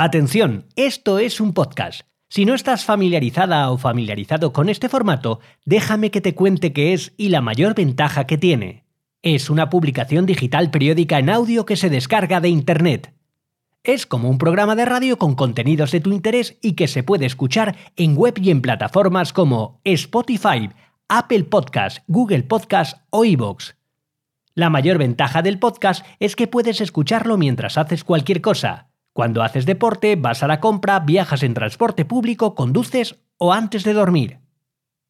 Atención, esto es un podcast. Si no estás familiarizada o familiarizado con este formato, déjame que te cuente qué es y la mayor ventaja que tiene. Es una publicación digital periódica en audio que se descarga de Internet. Es como un programa de radio con contenidos de tu interés y que se puede escuchar en web y en plataformas como Spotify, Apple Podcast, Google Podcast o iVoox. La mayor ventaja del podcast es que puedes escucharlo mientras haces cualquier cosa cuando haces deporte, vas a la compra, viajas en transporte público, conduces o antes de dormir.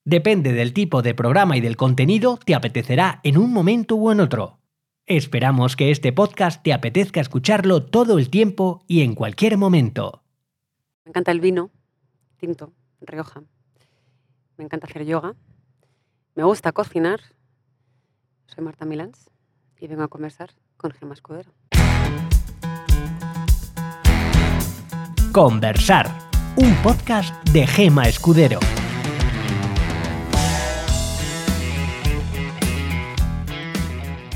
Depende del tipo de programa y del contenido, te apetecerá en un momento u en otro. Esperamos que este podcast te apetezca escucharlo todo el tiempo y en cualquier momento. Me encanta el vino, tinto, Rioja. Me encanta hacer yoga. Me gusta cocinar. Soy Marta Milans y vengo a conversar con Gemma Escudero. Conversar, un podcast de Gema Escudero.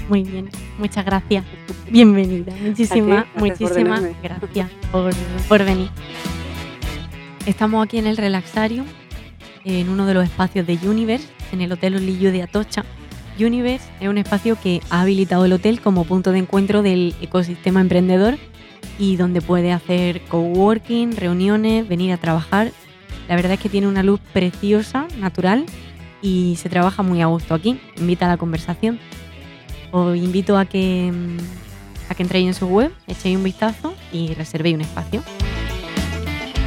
Muy bien, muchas gracias. Bienvenida. Muchísimas, muchísimas gracias por, venir. Estamos aquí en el Relaxarium, en uno de los espacios de Universe, en el Hotel Olillo de Atocha. Universe es un espacio que ha habilitado el hotel como punto de encuentro del ecosistema emprendedor y donde puede hacer coworking, reuniones, venir a trabajar. La verdad es que tiene una luz preciosa, natural y se trabaja muy a gusto aquí. Invita a la conversación. Os invito a que, mm, a que entréis en su web, echéis un vistazo y reservéis un espacio.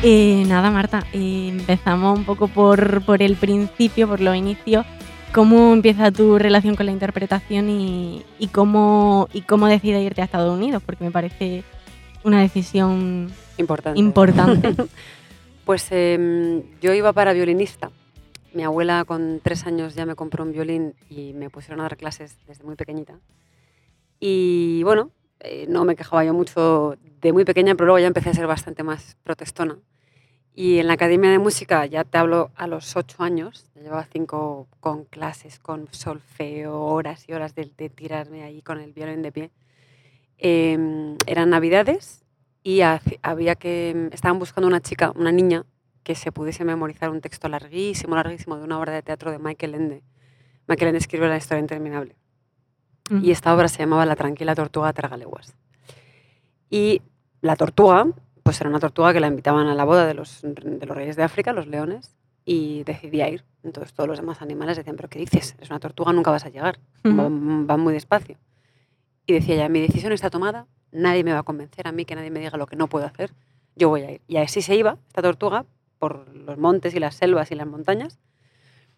Eh, nada, Marta, eh, empezamos un poco por, por, el principio, por los inicios. ¿Cómo empieza tu relación con la interpretación y, y cómo, y cómo decides irte a Estados Unidos? Porque me parece una decisión importante. importante. pues em, yo iba para violinista. Mi abuela con tres años ya me compró un violín y me pusieron a dar clases desde muy pequeñita. Y bueno, eh, no me quejaba yo mucho de muy pequeña, pero luego ya empecé a ser bastante más protestona. Y en la Academia de Música, ya te hablo a los ocho años, llevaba cinco con clases, con solfeo, horas y horas de, de tirarme ahí con el violín de pie. Em, eran navidades y había que estaban buscando una chica, una niña que se pudiese memorizar un texto larguísimo, larguísimo de una obra de teatro de Michael Ende. Michael Ende escribió La historia interminable. Y esta obra se llamaba La tranquila tortuga tragaleguas. Y la tortuga, pues era una tortuga que la invitaban a la boda de los, de los reyes de África, los leones, y decidía ir. Entonces todos los demás animales decían, pero ¿qué dices? Es una tortuga, nunca vas a llegar, van muy despacio. Y decía ya, mi decisión está tomada, nadie me va a convencer a mí que nadie me diga lo que no puedo hacer, yo voy a ir. Y así se iba esta tortuga por los montes y las selvas y las montañas.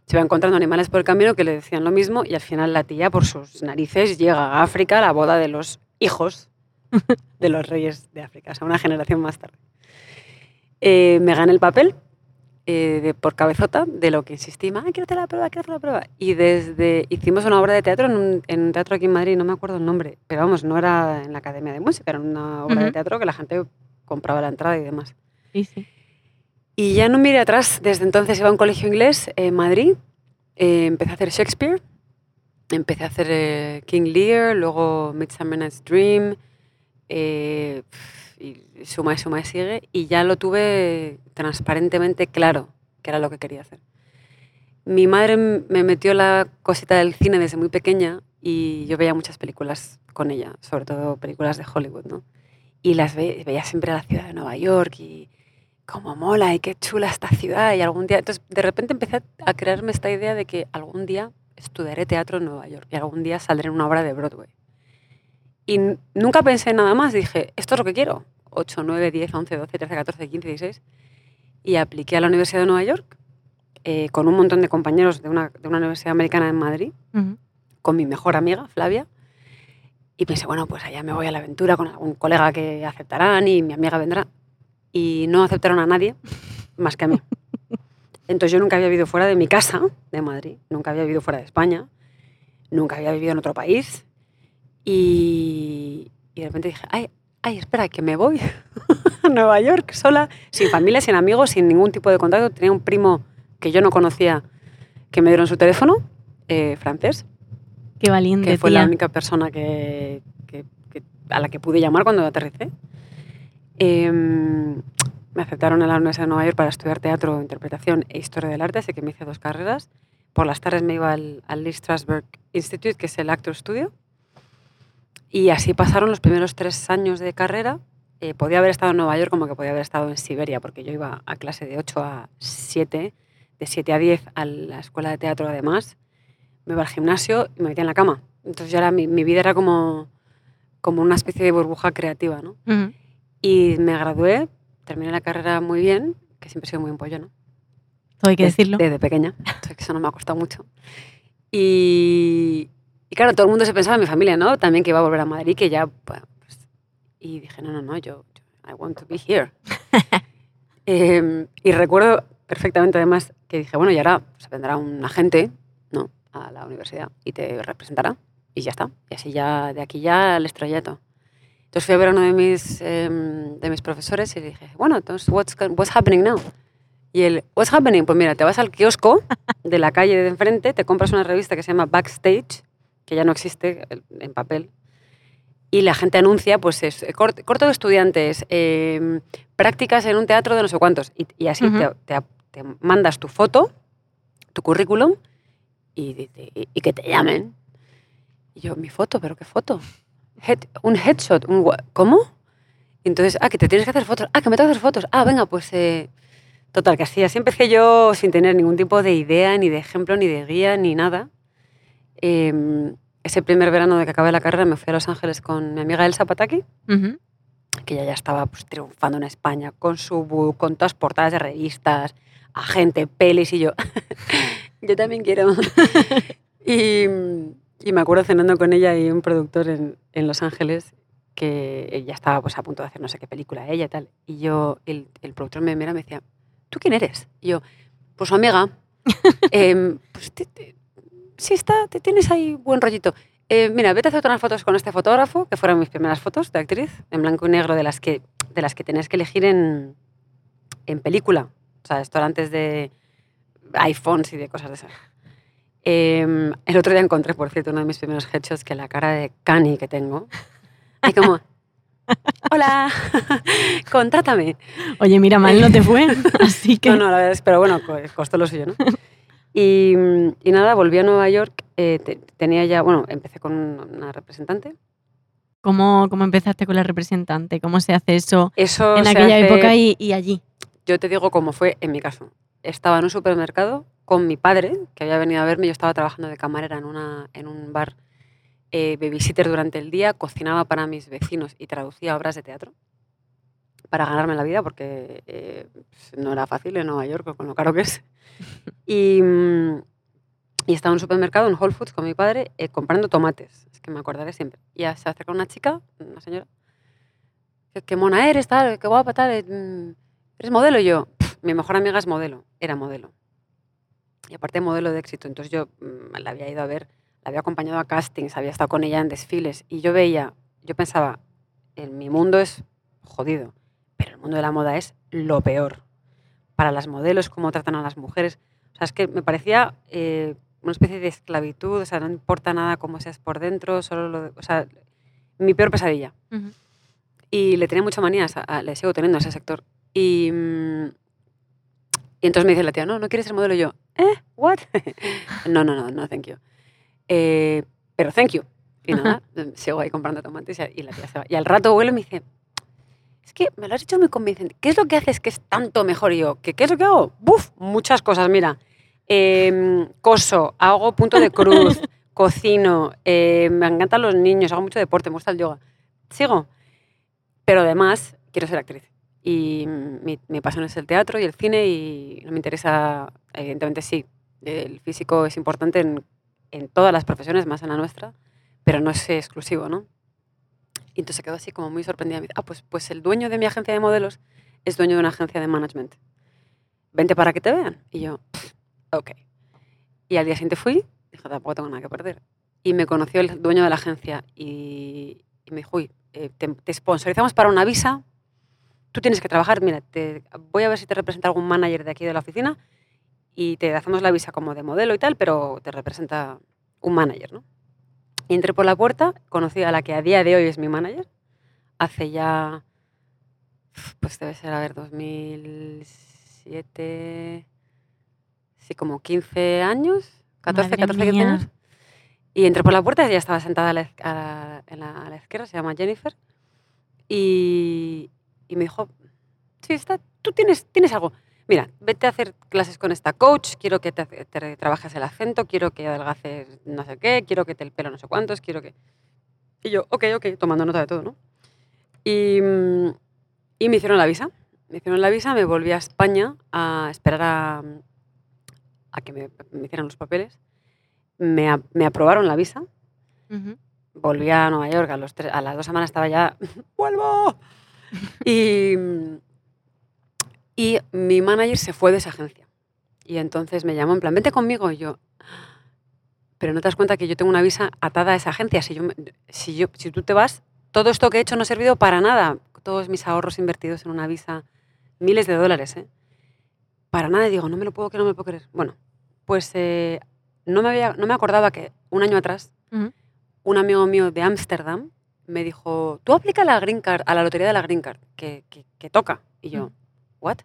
Se va encontrando animales por el camino que le decían lo mismo y al final la tía por sus narices llega a África a la boda de los hijos de los reyes de África, o sea, una generación más tarde. Eh, me gana el papel eh, de, por cabezota de lo que insistí, ah, quiero hacer la prueba, quiero hacer la prueba. Y desde hicimos una obra de teatro en un, en teatro aquí en Madrid, no me acuerdo el nombre, pero vamos, no era en la Academia de Música, era una obra de teatro que la gente compraba la entrada y demás. Sí, sí. Y ya no miré atrás, desde entonces iba a un colegio inglés en Madrid, eh, empecé a hacer Shakespeare, empecé a hacer eh, King Lear, luego Midsummer Night's Dream, y suma y suma y sigue, y ya lo tuve transparentemente claro que era lo que quería hacer. Mi madre me metió la cosita del cine desde muy pequeña y yo veía muchas películas con ella, sobre todo películas de Hollywood, ¿no? Y las veía siempre a la ciudad de Nueva York y cómo mola y qué chula esta ciudad y algún día... Entonces, de repente empecé a crearme esta idea de que algún día estudiaré teatro en Nueva York y algún día saldré en una obra de Broadway. Y nunca pensé nada más, dije, esto es lo que quiero. 8, 9, 10, 11, 12, 13, 14, 15, 16. Y apliqué a la Universidad de Nueva York eh, con un montón de compañeros de una, de una universidad americana en Madrid, con mi mejor amiga, Flavia. Y pensé, bueno, pues allá me voy a la aventura con algún colega que aceptarán y mi amiga vendrá. Y no aceptaron a nadie más que a mí. Entonces yo nunca había vivido fuera de mi casa, de Madrid, nunca había vivido fuera de España, nunca había vivido en otro país. Y, de repente dije, ay, ay, espera, que me voy a Nueva York sola, sin familia, sin amigos, sin ningún tipo de contacto. Tenía un primo que yo no conocía que me dieron su teléfono, eh, francés. Qué valiente. Que fue la única persona que, a la que pude llamar cuando aterricé. Em, me aceptaron en la Universidad de Nueva York para estudiar teatro, interpretación e historia del arte, así que me hice dos carreras. Por las tardes me iba al, al Lee Strasberg Institute, que es el Actor Studio. Y así pasaron los primeros tres años de carrera. Eh, podía haber estado en Nueva York como que podía haber estado en Siberia, porque yo iba a clase de 8 a 7, de 7 a 10 a la escuela de teatro además. Me iba al gimnasio y me metía en la cama. Entonces ya era, mi, mi vida era como, como una especie de burbuja creativa, ¿no? Ujú. Y me gradué, terminé la carrera muy bien, que siempre he sido muy empollona. Todo hay que Des- decirlo. Desde pequeña. Entonces, eso no me ha costado mucho. Y, y claro, todo el mundo se pensaba en mi familia, ¿no? También que iba a volver a Madrid, que ya... bueno, pues, y dije, no, no, no, yo, yo- I want to be here. Em, y recuerdo perfectamente además que dije, bueno, y ahora se vendrá un agente, ¿no? A la universidad y te representará. Y ya está. Y así ya, de aquí ya al estrellato. Entonces fui a ver a uno de mis, em, de mis profesores y le dije, bueno, entonces, what's, what's happening now? Y él, what's happening? Pues mira, te vas al kiosco de la calle de enfrente, te compras una revista que se llama Backstage, que ya no existe eh, en papel, y la gente anuncia, pues, es, eh, cort- corto de estudiantes, em, prácticas en un teatro de no sé cuántos, y, y así Ujú. te, te- te mandas tu foto, tu currículum, y, y- y que te llamen. Y yo, ¿mi foto? ¿Pero qué foto? Head- un headshot, un ¿cómo? Entonces, ah, que te tienes que hacer fotos. Ah, que me tengo que hacer fotos. Ah, venga, pues... eh, Total, que así, así empecé yo sin tener ningún tipo de idea, ni de ejemplo, ni de guía, ni nada. Eh, ese primer verano de que acabé la carrera me fui a Los Ángeles con mi amiga Elsa Pataki, Ujú. que ella ya estaba pues, triunfando en España con su book, con todas portadas de revistas, agente, pelis y yo. yo también quiero. y, y me acuerdo cenando con ella y un productor en, en Los Ángeles que ella estaba pues, a punto de hacer no sé qué película ella y tal. Y yo, el, el productor me mira y me decía, ¿tú quién eres? Y yo, pues su amiga. Em, pues te- te- sí, está, te tienes ahí buen rollito. Eh, mira, vete a hacer unas fotos con este fotógrafo, que fueron mis primeras fotos de actriz, en blanco y negro, de las que, de las que tenías que elegir en, en película. O sea, esto era antes de iPhones y de cosas de esas. Em, el otro día encontré, por cierto, uno de mis primeros headshots, que la cara de Cani que tengo. Y como, hola, contrátame. Oye, mira, mal no te fue. Así que. No, no, la verdad es, pero bueno, co- costó lo suyo, ¿no? Y, y nada, volví a Nueva York, eh, te- tenía ya, bueno, empecé con una representante. ¿Cómo, ¿Cómo empezaste con la representante? ¿Cómo se hace eso Eso en aquella hace- época y, y allí? Yo te digo cómo fue en mi caso. Estaba en un supermercado con mi padre, que había venido a verme, yo estaba trabajando de camarera en, una, en un bar eh, babysitter durante el día, cocinaba para mis vecinos y traducía obras de teatro para ganarme la vida, porque eh, pues, no era fácil en Nueva York con lo caro que es. Y, mm, y estaba en un supermercado, en Whole Foods, con mi padre, eh, comprando tomates. Es que me acordaré siempre. Y se acerca una chica, una señora, que, qué mona eres, tal, qué guapa, tal. eh, mm, ¿Eres modelo? Y yo, "Pff, mi mejor amiga es modelo, era modelo. Y aparte modelo de éxito. Entonces yo mm, la había ido a ver, la había acompañado a castings, había estado con ella en desfiles. Y yo veía, yo pensaba, en mi mundo es jodido, pero el mundo de la moda es lo peor. Para las modelos, cómo tratan a las mujeres. O sea, es que me parecía eh, una especie de esclavitud, o sea, no importa nada cómo seas por dentro, solo lo... de- o sea, mi peor pesadilla. Ujú. Y le tenía mucha manía, a le sigo teniendo a ese sector. Y, mm, y entonces me dice la tía, no, no quieres ser modelo. Y yo, ¿eh? ¿What? no, no, no, no, thank you. Eh, pero thank you. Y nada, sigo ahí comprando tomates y la tía se va. Y al rato vuelve y me dice, es que me lo has hecho muy convincente. ¿Qué es lo que haces que es tanto mejor? Yo, ¿qué, qué es lo que hago? ¡Buf! Muchas cosas, mira. Em, coso, hago punto de cruz, cocino, eh, me encantan los niños, hago mucho deporte, me gusta el yoga. Sigo. Pero además, quiero ser actriz. Y mi, mi pasión es el teatro y el cine y no me interesa, evidentemente sí, el físico es importante en, en todas las profesiones, más en la nuestra, pero no es exclusivo, ¿no? Y entonces quedó así como muy sorprendida. Ah, pues, pues el dueño de mi agencia de modelos es dueño de una agencia de management. Vente para que te vean. Y yo, ok. Y al día siguiente fui, dije, tampoco tengo nada que perder. Y me conoció el dueño de la agencia y, me dijo, uy, eh, te, sponsorizamos para una visa, tú tienes que trabajar, mira, voy a ver si te representa algún manager de aquí de la oficina y te hacemos la visa como de modelo y tal, pero te representa un manager, ¿no? Y entré por la puerta, conocí a la que a día de hoy es mi manager, hace ya pues debe ser, a ver, 2007, sí, como 15 años, 14, Madre 14, 15 mía. años. Y entré por la puerta, ella estaba sentada a la, a la- en la- a la izquierda, se llama Jennifer, y, y me dijo, sí, está, tú tienes, tienes algo. Mira, vete a hacer clases con esta coach, quiero que te, te trabajes el acento, quiero que adelgaces no sé qué, quiero que te el pelo no sé cuántos, quiero que... Y yo, ok, ok, tomando nota de todo, ¿no? Y, mm, y me hicieron la visa. Me hicieron la visa, me volví a España a esperar a, a que me, me hicieran los papeles. Me, a- me aprobaron la visa. Ujú. Volví a Nueva York, a, los tres- a las dos semanas estaba ya, ¡vuelvo! Y, y mi manager se fue de esa agencia. Y entonces me llamó en plan, vente conmigo. Y yo, pero no te das cuenta que yo tengo una visa atada a esa agencia. Si, yo, si, yo, si tú te vas, todo esto que he hecho no ha servido para nada. Todos mis ahorros invertidos en una visa, miles de dólares, ¿eh? Para nada. Y digo, no me lo puedo creer, no me lo puedo creer. Bueno, pues eh, no, me había, no me acordaba que un año atrás Ujú. un amigo mío de Ámsterdam me dijo, tú aplica la Green Card, a la lotería de la Green Card, que, que- que toca. Y yo, Mm. ¿What?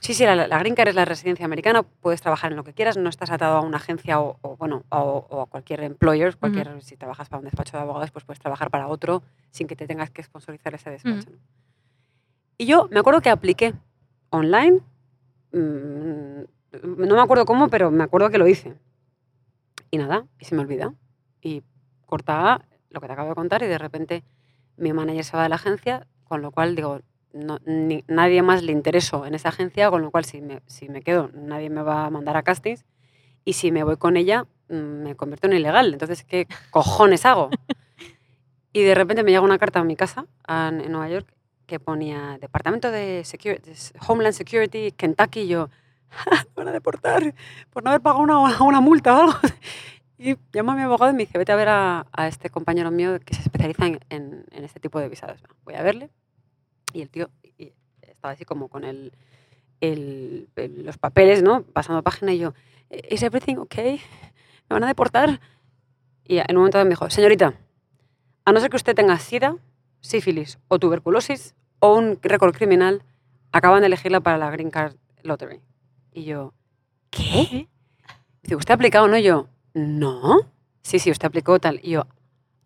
Sí, sí, la, la Green Card es la residencia americana, puedes trabajar en lo que quieras, no estás atado a una agencia o, o, bueno, o, o a cualquier employer, cualquier, si trabajas para un despacho de abogados, pues puedes trabajar para otro sin que te tengas que sponsorizar ese despacho. ¿no? Y yo me acuerdo que apliqué online, mm, no me acuerdo cómo, pero me acuerdo que lo hice. Y nada, y se me olvida. Y corta lo que te acabo de contar y de repente mi manager se va de la agencia, con lo cual digo, no, nadie más le intereso en esa agencia, con lo cual si me, si me quedo nadie me va a mandar a castings y si me voy con ella mm, me convierto en ilegal. Entonces, ¿qué cojones hago? Y de repente me llega una carta a mi casa en Nueva York que ponía Departamento de, Homeland Security, Kentucky, y yo, "Ja, me van a deportar por no haber pagado una, una multa o algo. Y llamo a mi abogado y me dice, vete a ver a, este compañero mío que se especializa en- en este tipo de visados. Voy a verle. Y el tío estaba así como con el, el- el- los papeles, ¿no? Pasando página y yo, ¿is everything okay? ¿Me van a deportar? Y en un momento me dijo, señorita, a no ser que usted tenga sida, sífilis o tuberculosis o un récord criminal, acaban de elegirla para la Green Card Lottery. Y yo, ¿qué? Dice, ¿usted ha aplicado no? Y yo, no. Sí, sí, usted aplicó tal. Y yo,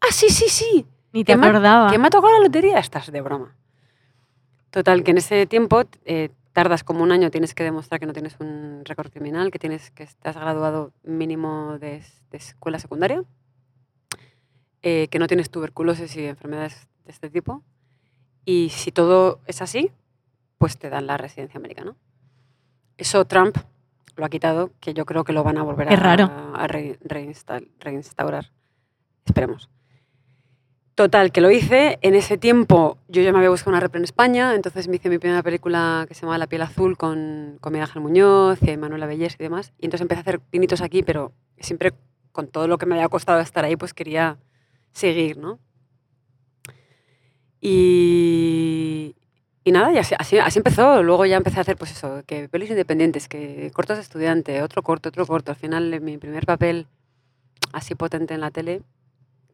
ah, sí, sí, sí. Ni te ¿Qué ma- acordaba. ¿Que me ha tocado la lotería? Estás de broma. Total, que en ese tiempo eh, tardas como un año, tienes que demostrar que no tienes un récord criminal, que tienes que estás graduado mínimo de, de escuela secundaria, eh, que no tienes tuberculosis y enfermedades de este tipo. Y si todo es así, pues te dan la residencia americana. Eso Trump lo ha quitado, que yo creo que lo van a volver a, raro. a re- reinstal- reinstaurar. Esperemos. Total, que lo hice. En ese tiempo yo ya me había buscado una rep en España, entonces me hice mi primera película que se llama La piel azul con, con Miguel Muñoz y Manuela Bellés y demás. Y entonces empecé a hacer pinitos aquí, pero siempre con todo lo que me había costado estar ahí, pues quería seguir, ¿no? Y, y nada, y así, así, empezó. Luego ya empecé a hacer, pues eso, que pelis independientes, que cortos de estudiante, otro corto, otro corto. Al final, mi primer papel así potente en la tele,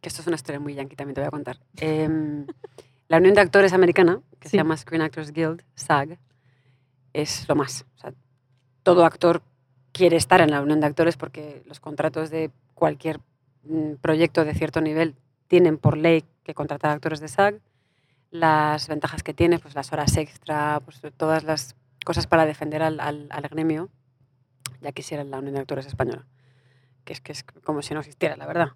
que esto es una historia muy yankee, también te voy a contar. Em, la Unión de Actores Americana, que Sí. se llama Screen Actors Guild, SAG, es lo más. O sea, todo actor quiere estar en la Unión de Actores porque los contratos de cualquier mm, proyecto de cierto nivel tienen por ley que contratar actores de SAG. Las ventajas que tiene, pues las horas extra, pues todas las cosas para defender al, al- al gremio, ya quisiera la Unión de Actores Española, que es, que es como si no existiera, la verdad.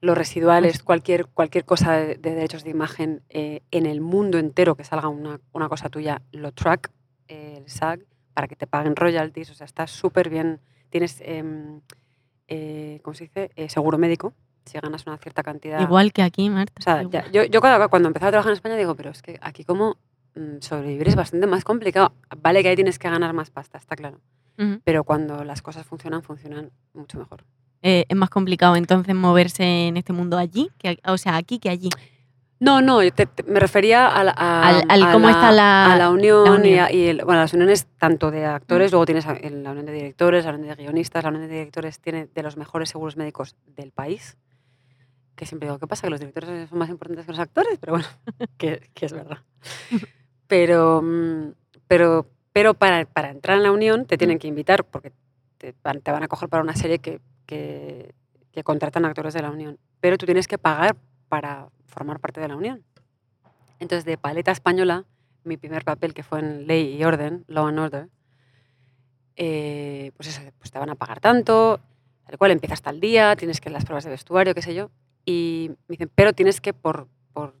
Los residuales, cualquier, cualquier cosa de, de derechos de imagen eh, en el mundo entero que salga una, una cosa tuya, lo track eh, el SAG para que te paguen royalties, o sea, está súper bien. Tienes, em, eh, ¿cómo se dice? Eh, seguro médico, si ganas una cierta cantidad. Igual que aquí, Marta. O sea, ya- yo, yo cuando, cuando empezaba a trabajar en España digo, pero es que aquí como mm, sobrevivir es bastante más complicado. Vale que ahí tienes que ganar más pasta, está claro. Pero cuando las cosas funcionan, funcionan mucho mejor. Eh, es más complicado entonces moverse en este mundo allí, que, o sea, aquí que allí. No, no, te- te- me refería a la, a- Al- al a cómo está la- a la unión, la y, unión. a- y el- bueno, las uniones tanto de actores, luego tienes el- la unión de directores, la unión de guionistas, la unión de directores tiene de los mejores seguros médicos del país. Que siempre digo, ¿qué pasa? Que los directores son más importantes que los actores, pero bueno, que, que es verdad. Pero, mm, pero, pero para, para entrar en la unión te tienen que invitar porque te van, te van a coger para una serie que, que, que contratan actores de la unión. Pero tú tienes que pagar para formar parte de la unión. Entonces, de paleta española, mi primer papel, que fue en Ley y Orden, Law and Order, eh, pues eso, pues te van a pagar tanto, tal cual empiezas tal día, tienes que ir a las pruebas de vestuario, qué sé yo. Y me dicen, pero tienes que, por, por,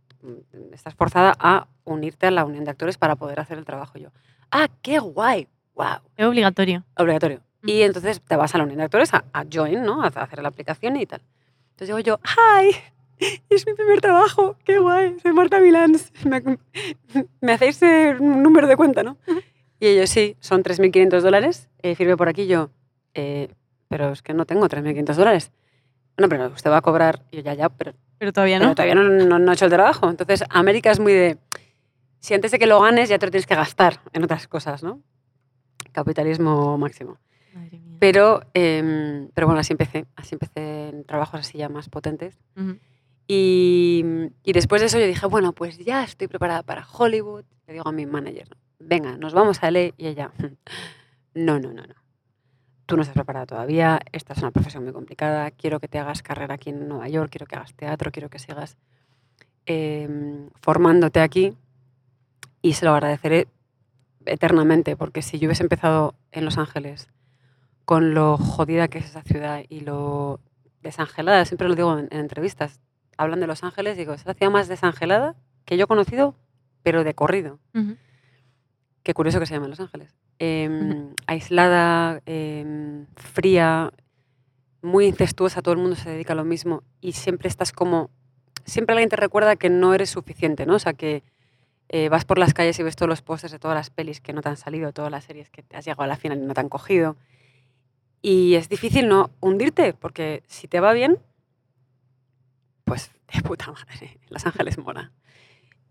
estás forzada a unirte a la unión de actores para poder hacer el trabajo. Yo, ah, qué guay, wow. Es obligatorio. Obligatorio. Y entonces te vas a la unión de actores, a, a join, ¿no? A hacer la aplicación y tal. Entonces digo yo, ¡hi! Es mi primer trabajo, qué guay, soy Marta Milans. Me, me hacéis eh, un número de cuenta, ¿no? Y ellos, sí, son 3.500 dólares. Eh, firme por aquí yo, eh, pero es que no tengo 3.500 dólares. Bueno, pero usted va a cobrar. Yo, ya, ya, pero, Pero todavía pero no. todavía no, no, no he hecho el trabajo. Entonces, América es muy de. Si antes de que lo ganes, ya te lo tienes que gastar en otras cosas, ¿no? Capitalismo máximo. Madre mía. Pero, em, pero bueno, así empecé. Así empecé en trabajos así ya más potentes. Ujú. Y, y después de eso yo dije, bueno, pues ya estoy preparada para Hollywood. Le digo a mi manager, venga, nos vamos a LA. Y ella, no, no, no, no. Tú no estás preparada todavía, esta es una profesión muy complicada, quiero que te hagas carrera aquí en Nueva York, quiero que hagas teatro, quiero que sigas em, formándote aquí. Y se lo agradeceré eternamente, porque si yo hubiese empezado en Los Ángeles con lo jodida que es esa ciudad y lo desangelada, siempre lo digo en, en entrevistas, hablan de Los Ángeles, digo, es la ciudad más desangelada que yo he conocido, pero de corrido. Qué curioso que se llame Los Ángeles. Em, aislada, em, fría, muy incestuosa, todo el mundo se dedica a lo mismo y siempre estás como, siempre alguien te recuerda que no eres suficiente, ¿no? O sea, que eh, vas por las calles y ves todos los pósters de todas las pelis que no te han salido, todas las series que te has llegado a la final y no te han cogido. Y es difícil no hundirte, porque si te va bien, pues de puta madre, Los Ángeles mola.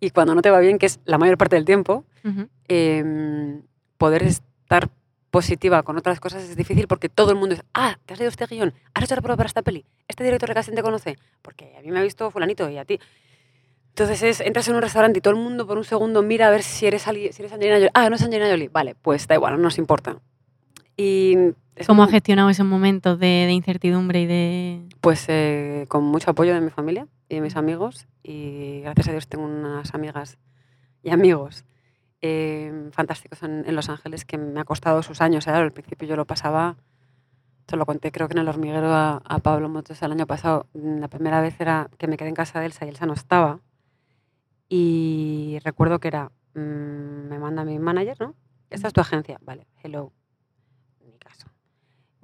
Y cuando no te va bien, que es la mayor parte del tiempo, Ujú. em, poder estar positiva con otras cosas es difícil porque todo el mundo dice, ah, ¿te has leído este guion? ¿Has hecho la prueba para esta peli? ¿Este director de casting te conoce? Porque a mí me ha visto fulanito y a ti. Entonces es, entras en un restaurante y todo el mundo por un segundo mira a ver si eres, si eres Angelina Jolie. Ah, no es Angelina Jolie. Vale, pues da igual, no nos importa. Y ¿Cómo has gestionado esos momentos de, de incertidumbre y de... Pues eh, con mucho apoyo de mi familia y de mis amigos. Y gracias a Dios tengo unas amigas y amigos eh, fantásticos en, en Los Ángeles que me ha costado sus años. ¿eh? Al principio yo lo pasaba, te lo conté creo que en el hormiguero a, a Pablo Motos el año pasado. La primera vez era que me quedé en casa de Elsa y Elsa no estaba. Y recuerdo que era, mm, me manda mi manager, ¿no? Esta es tu agencia. Vale, hello.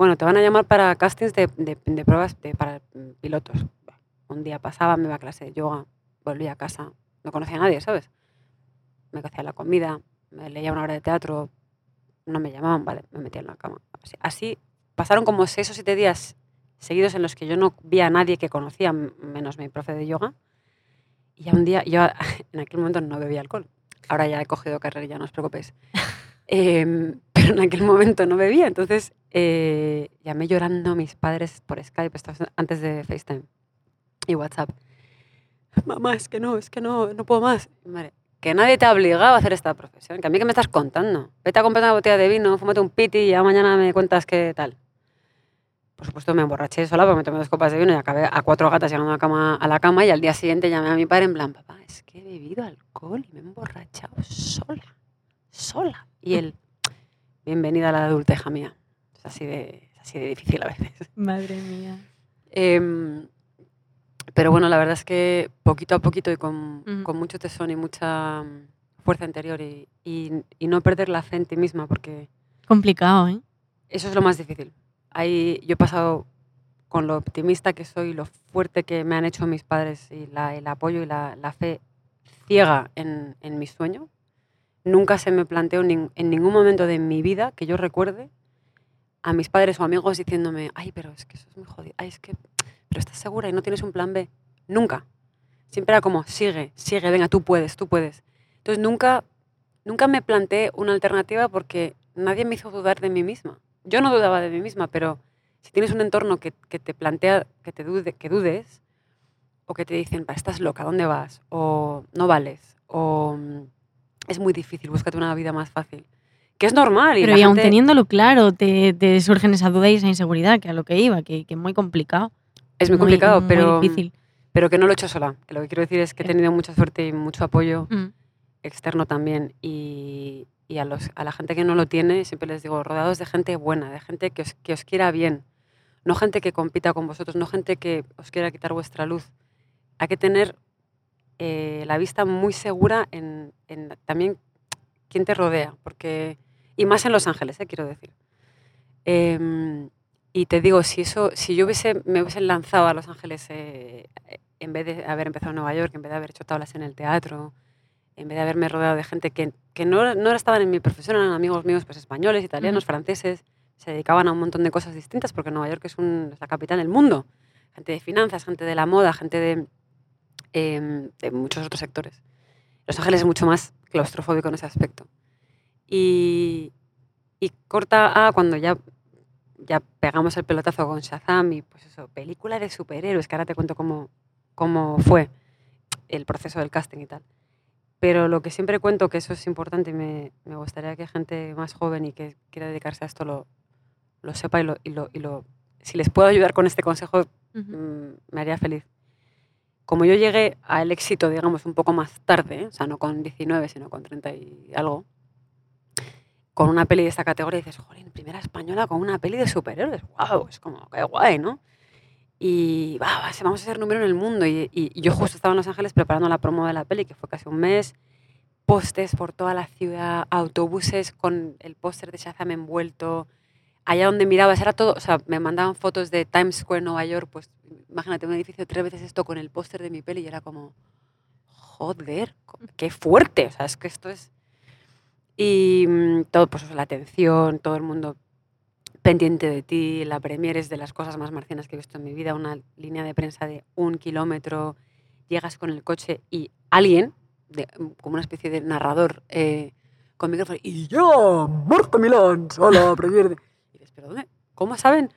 Bueno, te van a llamar para castings de, de- de pruebas de- para mm, pilotos. Un día pasaba, me iba a clase de yoga, volvía a casa, no conocía a nadie, ¿sabes? Me hacía la comida, me leía una hora de teatro, no me llamaban, vale, me metía en la cama. Así, así pasaron como seis o siete días seguidos en los que yo no vi a nadie que conocía, menos mi profe de yoga. Y ya un día, yo en aquel momento no bebía alcohol. Ahora ya he cogido carrera, ya no os preocupéis. Em, pero en aquel momento no bebía, entonces eh, llamé llorando a mis padres por Skype, antes de FaceTime y WhatsApp. Mamá, es que no, es que no, no puedo más. Madre, que nadie te ha obligado a hacer esta profesión, que a mí que me estás contando. Vete a comprar una botella de vino, fúmate un piti y ya mañana me cuentas qué tal. Por supuesto me emborraché sola porque me tomé dos copas de vino y acabé a cuatro gatas llegando a la cama, a la cama y al día siguiente llamé a mi padre en plan, papá, es que he bebido alcohol y me he emborrachado sola, sola. Y él, bienvenida a la adulteja mía. Es así de, es así de difícil a veces. Madre mía. Em, pero bueno, la verdad es que poquito a poquito y con, mucho tesón y mucha mm, fuerza interior y, y- y no perder la fe en ti misma, porque Complicado, ¿eh? eso es lo más difícil. Ahí yo he pasado con lo optimista que soy, lo fuerte que me han hecho mis padres y la- el apoyo y la, la fe ciega en, en mi sueño. Nunca se me planteó en ningún momento de mi vida que yo recuerde a mis padres o amigos diciéndome, ay, pero es que eso es muy jodido, ay, es que, pero estás segura y no tienes un plan B. Nunca. Siempre era como, sigue, sigue, venga, tú puedes, tú puedes. Entonces nunca, nunca me planteé una alternativa porque nadie me hizo dudar de mí misma. Yo no dudaba de mí misma, pero si tienes un entorno que, que te plantea que, te dude, que dudes, o que te dicen, "Pa, estás loca, ¿dónde vas? O no vales, o mm, es muy difícil, búscate una vida más fácil. Que es normal. Y Pero y aún teniéndolo claro, te, te, surgen esa duda y esa inseguridad, que a lo que iba, que, es muy complicado. Es muy, complicado, pero, difícil. pero que no lo he hecho sola. Que lo que quiero decir es que he tenido mucha suerte y mucho apoyo mm. externo también. Y, y a, los, a la gente que no lo tiene, siempre les digo, rodeados de gente buena, de gente que os, que os quiera bien, no gente que compita con vosotros, no gente que os quiera quitar vuestra luz. Hay que tener eh, la vista muy segura en, en, también quién te rodea, porque, y más en Los Ángeles, eh, quiero decir. Em, y te digo, si, eso, si yo hubiese, me hubiese lanzado a Los Ángeles eh, en vez de haber empezado en Nueva York, en vez de haber hecho tablas en el teatro, en vez de haberme rodeado de gente que, que no, no, estaban en mi profesión, eran amigos míos pues, españoles, italianos, franceses, se dedicaban a un montón de cosas distintas porque Nueva York es, un, la capital del mundo. Gente de finanzas, gente de la moda, gente de, de muchos otros sectores. Los Ángeles es mucho más claustrofóbico en ese aspecto. Y, y corta a cuando ya, ya pegamos el pelotazo con Shazam y pues eso, película de superhéroes, que ahora te cuento cómo, cómo fue el proceso del casting y tal. Pero lo que siempre cuento, que eso es importante y me, me gustaría que gente más joven y que quiera dedicarse a esto lo, lo sepa y, lo, y, lo, y lo, si les puedo ayudar con este consejo, mm, me haría feliz. Como yo llegué al éxito, digamos, un poco más tarde, o sea, no con 19, sino con 30 y algo, con una peli de esta categoría, dices, joder, primera española con una peli de superhéroes, wow, es como, qué guay, ¿no? y va, vamos a ser número en el mundo. Y, yo justo estaba en Los Ángeles preparando la promo de la peli, que fue casi un mes, postes por toda la ciudad, autobuses con el póster de Shazam envuelto, allá donde mirabas era todo, o sea, me mandaban fotos de Times Square, Nueva York, pues imagínate un edificio tres veces esto con el póster de mi peli y era como, joder, qué fuerte, o sea, es que esto es... Y mm, todo, pues la atención, todo el mundo pendiente de ti, la premier es de las cosas más marcianas que he visto en mi vida, una línea de prensa de un kilómetro, llegas con el coche y alguien, de, como una especie de narrador eh, con micrófono, y yo, Marta Milán, hola, premier. ¿Pero dónde? ¿Cómo saben?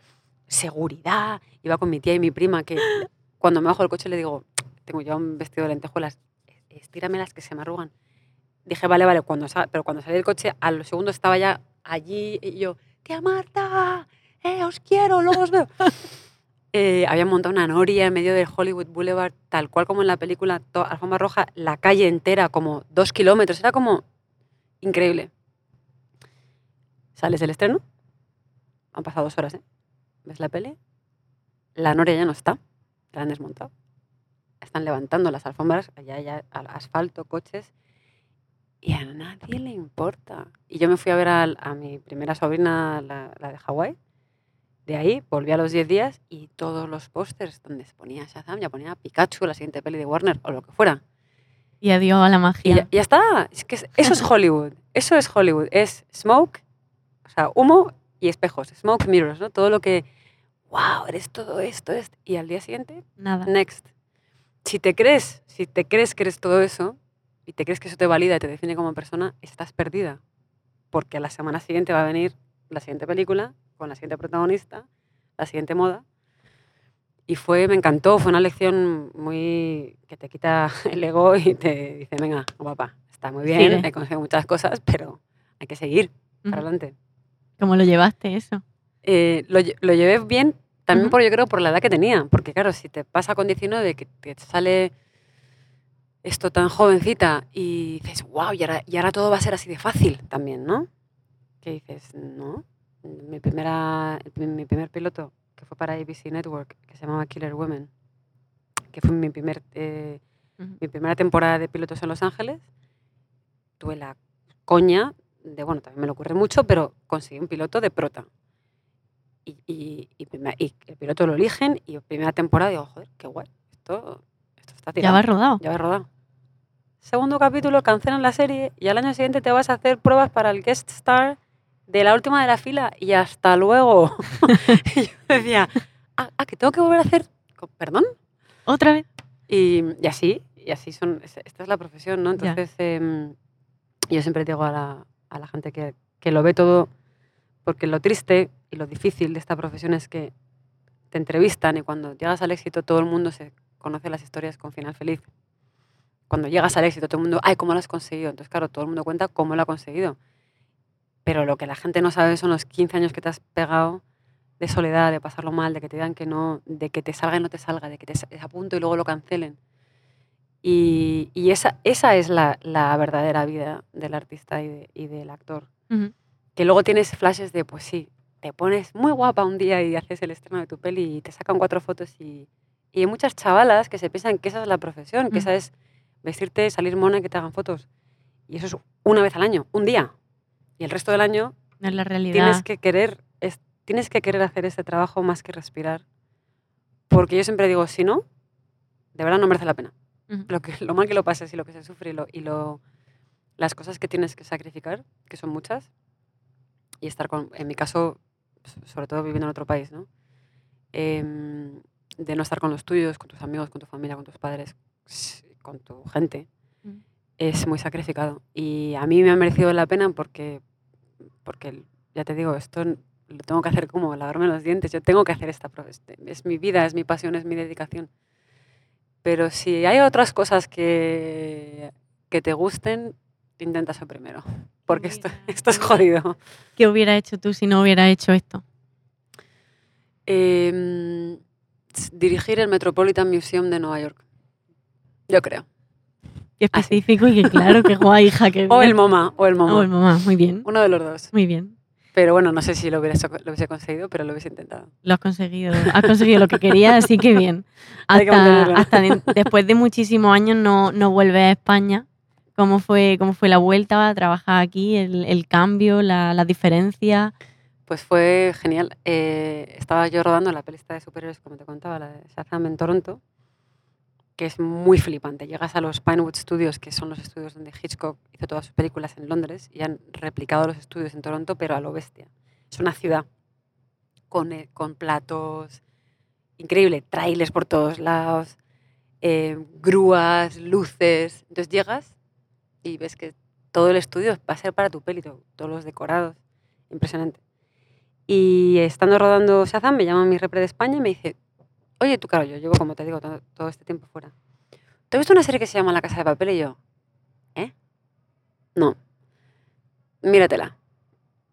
Seguridad. Iba con mi tía y mi prima, que cuando me bajo del coche le digo, tengo ya un vestido de lentejuelas, las que se me arrugan. Dije, vale, vale, cuando pero cuando salí del coche, a los segundos estaba ya allí y yo, tía Marta, eh, os quiero, luego os veo. eh, habían montado una noria en medio del Hollywood Boulevard, tal cual como en la película Alfombra Roja, la calle entera, como dos kilómetros, era como increíble. Sales del estreno, han pasado dos horas, ¿eh? ¿Ves la peli? La noria ya no está, la han desmontado. Están levantando las alfombras, allá hay asfalto, coches, y a nadie le importa. Y yo me fui a ver a, mi primera sobrina, la, de Hawái. De ahí volví a los 10 días y todos los pósters donde se ponía Shazam, ya ponía Pikachu, la siguiente peli de Warner o lo que fuera. Y adiós a la magia. Y ya, está. Es que eso es Hollywood. Eso es Hollywood. Es smoke, o sea, humo y espejos. Smoke mirrors, ¿no? Todo lo que, wow, eres todo esto, esto. Y al día siguiente, nada. Next. Si te crees, si te crees que eres todo eso, y te crees que eso te valida y te define como persona, estás perdida. Porque a la semana siguiente va a venir la siguiente película, con la siguiente protagonista, la siguiente moda. Y fue, me encantó, fue una lección muy que te quita el ego y te dice, venga, guapa, está muy bien, he conseguido muchas cosas, pero hay que seguir para adelante. ¿Cómo lo llevaste eso? Eh, lo, lo, llevé bien, también por, yo creo por la edad que tenía, porque claro, si te pasa con 19, que te sale esto tan jovencita y dices, wow, y ahora, y ahora todo va a ser así de fácil también, ¿no? Que dices, no, mi, primera, mi primer piloto, que fue para ABC Network, que se llamaba Killer Women, que fue mi, primer, eh, mi primera temporada de pilotos en Los Ángeles, tuve la coña de, bueno, también me lo ocurre mucho, pero conseguí un piloto de prota. Y, y, y, el piloto lo eligen y primera temporada digo, joder, qué guay, esto, esto está tirado. Ya va rodado. Ya va rodado segundo capítulo, cancelan la serie y al año siguiente te vas a hacer pruebas para el guest star de la última de la fila y hasta luego. y yo decía, ah, ah, que tengo que volver a hacer, perdón. Otra vez. Y, así, y así son, esta es la profesión, ¿no? Entonces, em, yo siempre digo a la, a la gente que, que lo ve todo, porque lo triste y lo difícil de esta profesión es que te entrevistan y cuando llegas al éxito todo el mundo se conoce las historias con final feliz cuando llegas al éxito, todo el mundo, ay, ¿cómo lo has conseguido? Entonces, claro, todo el mundo cuenta cómo lo ha conseguido. Pero lo que la gente no sabe son los 15 años que te has pegado de soledad, de pasarlo mal, de que te digan que no, de que te salga y no te salga, de que te a punto y luego lo cancelen. Y, y esa, esa es la, la, verdadera vida del artista y, y del actor. Uh -huh. Que luego tienes flashes de, pues sí, te pones muy guapa un día y haces el estreno de tu peli y te sacan cuatro fotos y, y hay muchas chavalas que se piensan que esa es la profesión, que uh -huh. esa es vestirte, salir mona y que te hagan fotos. Y eso es una vez al año, un día. Y el resto del año no es la realidad. tienes que querer es, tienes que querer hacer este trabajo más que respirar. Porque yo siempre digo, si no, de verdad no merece la pena. Uh -huh. lo, que, lo mal que lo pases y lo que se sufre y, lo, y lo, las cosas que tienes que sacrificar, que son muchas, y estar con, en mi caso, sobre todo viviendo en otro país, ¿no? Eh, de no estar con los tuyos, con tus amigos, con tu familia, con tus padres, con tu gente, uh -huh. es muy sacrificado. Y a mí me ha merecido la pena porque, porque ya te digo, esto lo tengo que hacer como lavarme los dientes. Yo tengo que hacer esta prueba. Es mi vida, es mi pasión, es mi dedicación. Pero si hay otras cosas que, que te gusten, intenta eso primero. Porque esto, esto es jodido. ¿Qué hubiera hecho tú si no hubiera hecho esto? Eh, dirigir el Metropolitan Museum de Nueva York. Yo creo. Qué específico Así. y que claro, qué guay, hija. Que o el MoMA, o el MoMA. O el MoMA, muy bien. Uno de los dos. Muy bien. Pero bueno, no sé si lo hubiese, lo hubiese conseguido, pero lo hubiese intentado. Lo has conseguido. Has conseguido lo que querías, así que bien. Hasta, hasta de, después de muchísimos años no, no vuelves a España. ¿Cómo fue, ¿Cómo fue la vuelta a trabajar aquí? ¿El, el cambio, la, la, diferencia? Pues fue genial. Eh, estaba yo rodando la pelista de superhéroes, como te contaba, la de Shazam en Toronto, que es muy flipante. Llegas a los Pinewood Studios, que son los estudios donde Hitchcock hizo todas sus películas en Londres, y han replicado los estudios en Toronto, pero a lo bestia. Es una ciudad con, eh, platos, increíble, trailers por todos lados, eh, grúas, luces. Entonces llegas y ves que todo el estudio va a ser para tu peli, todos los decorados. Impresionante. Y estando rodando Shazam, me llama mi repre de España y me dice, oye, tú, claro, yo llevo, como te digo, todo, todo, este tiempo fuera. ¿Te has visto una serie que se llama La Casa de Papel? Y yo, ¿eh? No. Míratela.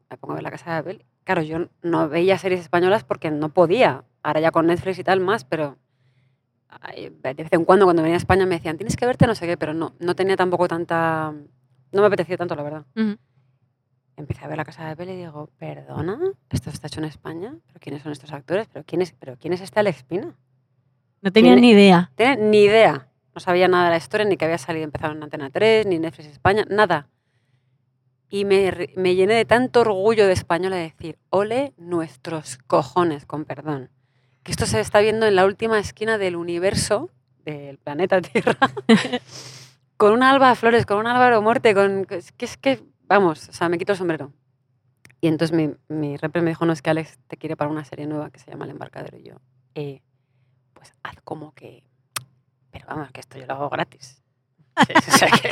Me pongo a ver La Casa de Papel. Claro, yo no veía series españolas porque no podía. Ahora ya con Netflix y tal más, pero de vez en cuando cuando venía a España me decían, tienes que verte no sé qué, pero no, no tenía tampoco tanta... No me apetecía tanto, la verdad. Uh -huh. Empecé a ver la casa de peli y digo, perdona, esto está hecho en España, pero ¿quiénes son estos actores? ¿Pero quién es, pero quién es este Alex Pina? No tenía ni idea. Tenía ni idea. No sabía nada de la historia, ni que había salido empezado en Antena 3, ni Netflix España, nada. Y me, me llené de tanto orgullo de español de decir, ole nuestros cojones, con perdón. Que esto se está viendo en la última esquina del universo, del planeta Tierra, con una Alba Flores, con un Álvaro Morte, con... Que es que vamos, o sea, me quito el sombrero. Y entonces mi, mi me dijo, no, es que Alex te quiere para una serie nueva que se llama El Embarcadero. Y yo, eh, pues haz como que... Pero vamos, que esto yo lo hago gratis. o sea, que,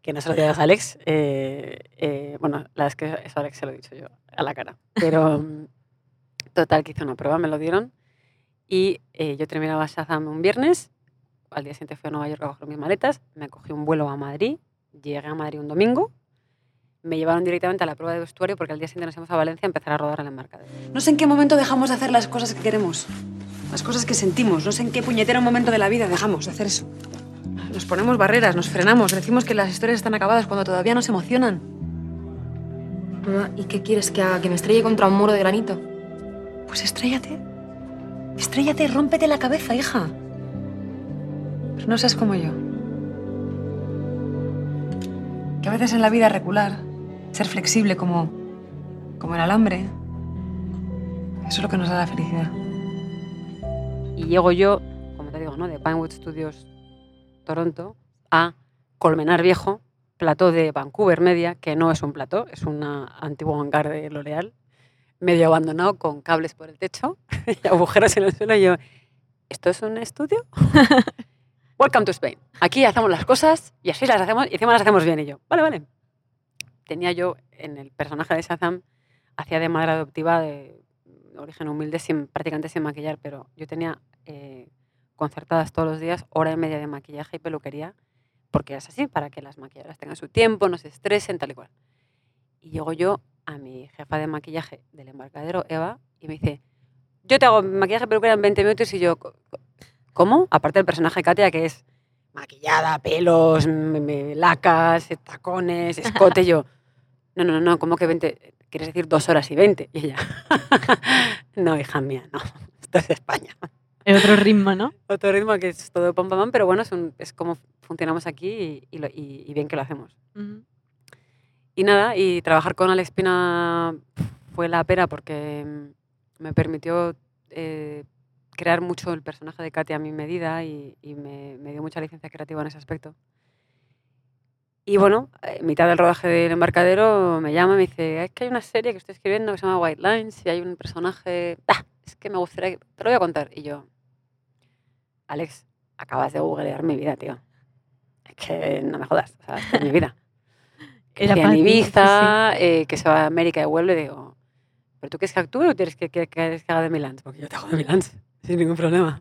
que, no se lo digas a Alex. Eh, eh, bueno, la verdad es que eso a Alex se lo he dicho yo a la cara. Pero total, que hice una prueba, me lo dieron. Y eh, yo terminaba Shazam un viernes. Al día siguiente fui a Nueva York a coger mis maletas. Me cogí un vuelo a Madrid. Llegué a Madrid un domingo me llevaron directamente a la prueba de vestuario porque al día siguiente nos íbamos a Valencia a empezar a rodar el embarcadero. No sé en qué momento dejamos de hacer las cosas que queremos, las cosas que sentimos. No sé en qué puñetero momento de la vida dejamos de hacer eso. Nos ponemos barreras, nos frenamos, decimos que las historias están acabadas cuando todavía nos emocionan. Mamá, ¿y qué quieres que haga? ¿Que me estrelle contra un muro de granito? Pues estrellate. Estrellate rómpete la cabeza, hija. Pero no seas como yo. Que a veces en la vida recular ser flexible como, como el alambre. Eso es lo que nos da la felicidad. Y llego yo, como te digo, ¿no? de Pinewood Studios Toronto a Colmenar Viejo, plató de Vancouver Media, que no es un plató, es un antiguo hangar de L'Oreal, medio abandonado con cables por el techo y agujeros en el suelo. Y yo, ¿esto es un estudio? Welcome to Spain. Aquí hacemos las cosas y así las hacemos y encima las hacemos bien. Y yo, vale, vale tenía yo en el personaje de Shazam, hacía de madre adoptiva de origen humilde, sin, prácticamente sin maquillar, pero yo tenía eh, concertadas todos los días hora y media de maquillaje y peluquería porque es así, para que las maquilladoras tengan su tiempo, no se estresen, tal y cual. Y llego yo a mi jefa de maquillaje del embarcadero, Eva, y me dice, yo te hago maquillaje peluquera en 20 minutos y yo, ¿cómo? Aparte del personaje de Katia, que es maquillada, pelos, lacas, tacones, escote, yo, no, no, no, ¿cómo que 20? ¿Quieres decir dos horas y 20? Y ella, no, hija mía, no, esto es España. Es otro ritmo, ¿no? Otro ritmo que es todo pam, pam, pam, pero bueno, es, un- es como funcionamos aquí y, y lo- y- y bien que lo hacemos. Y nada, y trabajar con Alex Pina fue la pera porque me permitió eh, crear mucho el personaje de Katy a mi medida y, y me, me dio mucha licencia creativa en ese aspecto. Y bueno, en mitad del rodaje del embarcadero me llama y me dice, es que hay una serie que estoy escribiendo que se llama White Lines y hay un personaje, ah, es que me gustaría, que- te lo voy a contar. Y yo, Alex, acabas de googlear mi vida, tío. Es que no me jodas, o sea, es mi vida. Que en ti, sí, Ibiza, eh, que se va a América y vuelve, y digo, ¿pero tú quieres que actúe o quieres que, que, que haga de Milán? Porque yo te hago de Milán, sin ningún problema.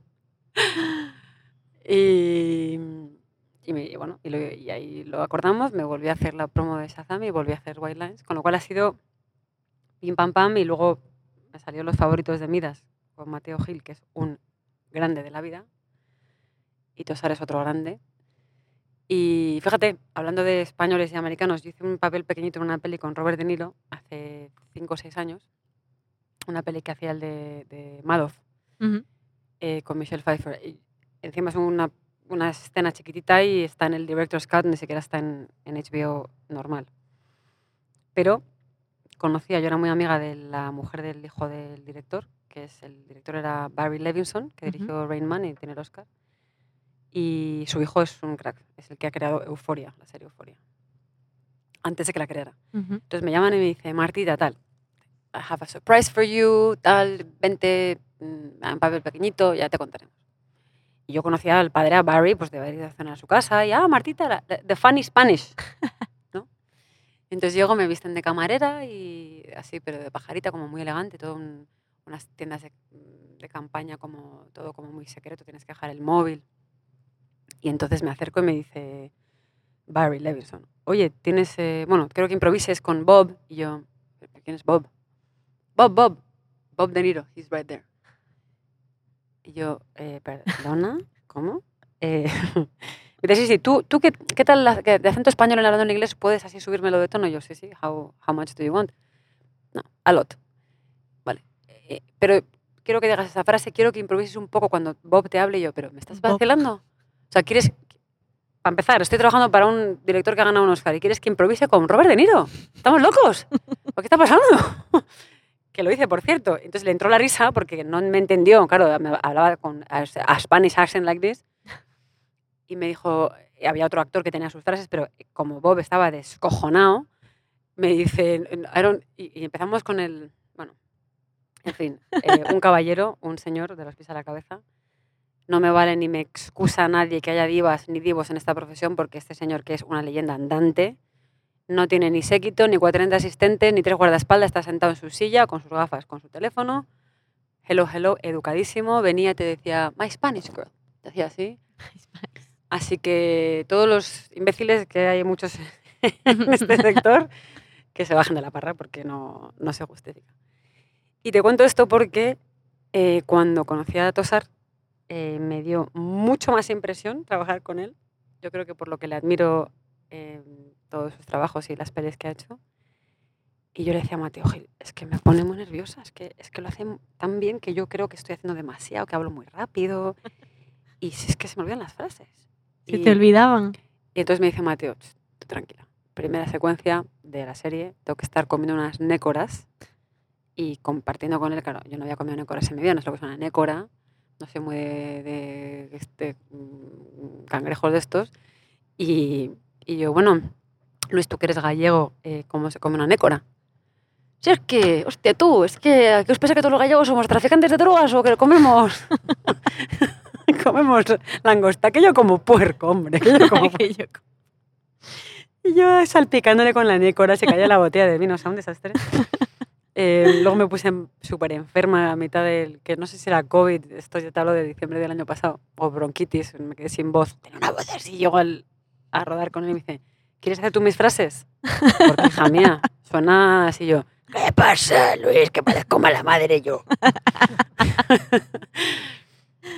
Y, y, me- bueno, y, lo- y ahí lo acordamos, me volví a hacer la promo de Shazam y volví a hacer White Lines, con lo cual ha sido pim pam pam y luego me salió los favoritos de Midas con Mateo Gil, que es un grande de la vida, y Tosar es otro grande. Y fíjate, hablando de españoles y americanos, yo hice un papel pequeñito en una peli con Robert De Niro hace 5 o 6 años, una peli que hacía el de, de Madoff Ujú. eh, con Michelle Pfeiffer. Y encima es una, una escena chiquitita y está en el Director's Cut, ni siquiera está en, en HBO normal. Pero conocía, yo era muy amiga de la mujer del hijo del director, que es el director era Barry Levinson, que dirigió Rain Man y tiene el Oscar. Y su hijo es un crack, es el que ha creado Euphoria, la serie Euphoria. Antes de que la creara. Ujú. Entonces me llaman y me dice, Martita, tal, I have a surprise for you, tal, vente, mm, un papel pequeñito, ya te contaremos. Y yo conocía al padre, Barry, pues de haber ido a cenar a su casa, y, ah, Martita, la- the funny Spanish, ¿no? Entonces llego, me visten de camarera y así, pero de pajarita, como muy elegante, todo un- unas tiendas de, campaña, como todo como muy secreto, tienes que dejar el móvil. Y entonces me acerco y me dice Barry Levinson, oye, tienes, eh, bueno, creo que improvises con Bob. Y yo, "¿Pero ¿quién es Bob? Bob, Bob, Bob De Niro, he's right there. Y yo, eh, perdona, ¿cómo? Eh, sí, sí, ¿tú, tú qué, qué tal la- que de acento español en hablando en inglés? ¿Puedes así subírmelo de tono? Y yo, sí, sí, how, how much do you want? No, a lot. Vale. Eh, pero quiero que digas esa frase, quiero que improvises un poco cuando Bob te hable y yo, pero ¿me estás Bob. vacilando? O sea, ¿quieres...? Para empezar, estoy trabajando para un director que ha ganado un Oscar y quieres que improvise con Robert De Niro. ¿Estamos locos? ¿Por qué está pasando? que lo hice, por cierto. Entonces le entró la risa porque no me entendió. Claro, me hablaba con a, Spanish accent like this. Y me dijo, y había otro actor que tenía sus frases, pero como Bob estaba descojonado, me dice, don't- y, y empezamos con el, bueno, en fin, eh, un caballero, un señor de los pies a la cabeza. No me vale ni me excusa a nadie que haya divas ni divos en esta profesión porque este señor, que es una leyenda andante, no tiene ni séquito, ni 40 asistentes, ni tres guardaespaldas, está sentado en su silla con sus gafas, con su teléfono. Hello, hello, educadísimo. Venía y te decía, My Spanish girl. Te hacía así. Así que todos los imbéciles, que hay muchos en este sector, que se bajen de la parra porque no, no se justifica. Y te cuento esto porque eh, cuando conocí a Tosar, eh, me dio mucho más impresión trabajar con él. Yo creo que por lo que le admiro eh, todos sus trabajos y las pelis que ha hecho. Y yo le decía a Mateo Gil, es que me pone muy nerviosa, es que, es que lo hace tan bien que yo creo que estoy haciendo demasiado, que hablo muy rápido. Y si es que se me olvidan las frases. Se Y- te olvidaban. y entonces me dice Mateo, "Ch, tú tranquila. Primera secuencia de la serie, tengo que estar comiendo unas nécoras y compartiendo con él. Claro, yo no había comido nécoras en mi vida, no sé lo que es una nécora, no sé muy de, de este, mm, cangrejos de estos. Y, y yo, bueno, Luis, tú que eres gallego, eh, ¿cómo se come una nécora? Si es que, hostia, tú, es que, ¿qué os pasa que todos los gallegos somos traficantes de drogas o que comemos? comemos langosta, que yo como puerco, hombre, que yo como Que yo- y yo salpicándole con la nécora, se caía la botella de vino, o sea, un desastre. Eh, luego me puse súper enferma a mitad del, que no sé si era COVID, esto ya te hablo de diciembre del año pasado, o bronquitis, me quedé sin voz. Tenía una voz así, llego al, a rodar con él y me dice, ¿quieres hacer tú mis frases? Porque, hija mía, suena así yo. ¿Qué pasa, Luis? Que parezco mala madre yo.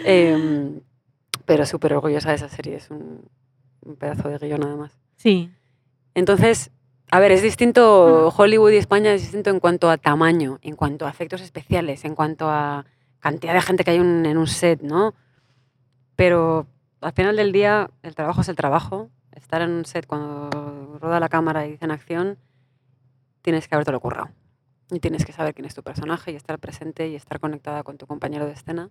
Em, pero súper orgullosa de esa serie, es un, un pedazo de guion nada más. Sí. Entonces, a ver, es distinto Hollywood y España, es distinto en cuanto a tamaño, en cuanto a efectos especiales, en cuanto a cantidad de gente que hay un- en un set, ¿no? Pero al final del día, el trabajo es el trabajo. Estar en un set cuando roda la cámara y dicen acción, tienes que habértelo currado. Y tienes que saber quién es tu personaje y estar presente y estar conectada con tu compañero de escena.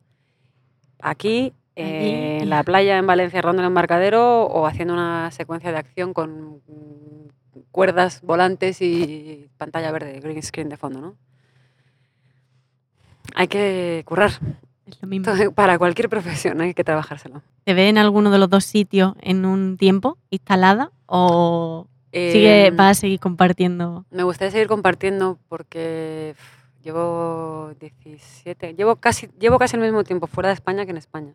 Aquí, eh, en la playa en Valencia, rodando en el embarcadero o haciendo una secuencia de acción con cuerdas, volantes y pantalla verde, green screen de fondo, ¿no? Hay que currar. Es lo mismo. Entonces, Para cualquier profesión hay que trabajárselo. ¿Te ve en alguno de los dos sitios en un tiempo instalada o sigue, Eh, vas a seguir compartiendo? Me gustaría seguir compartiendo porque llevo 17, llevo casi, llevo casi el mismo tiempo fuera de España que en España.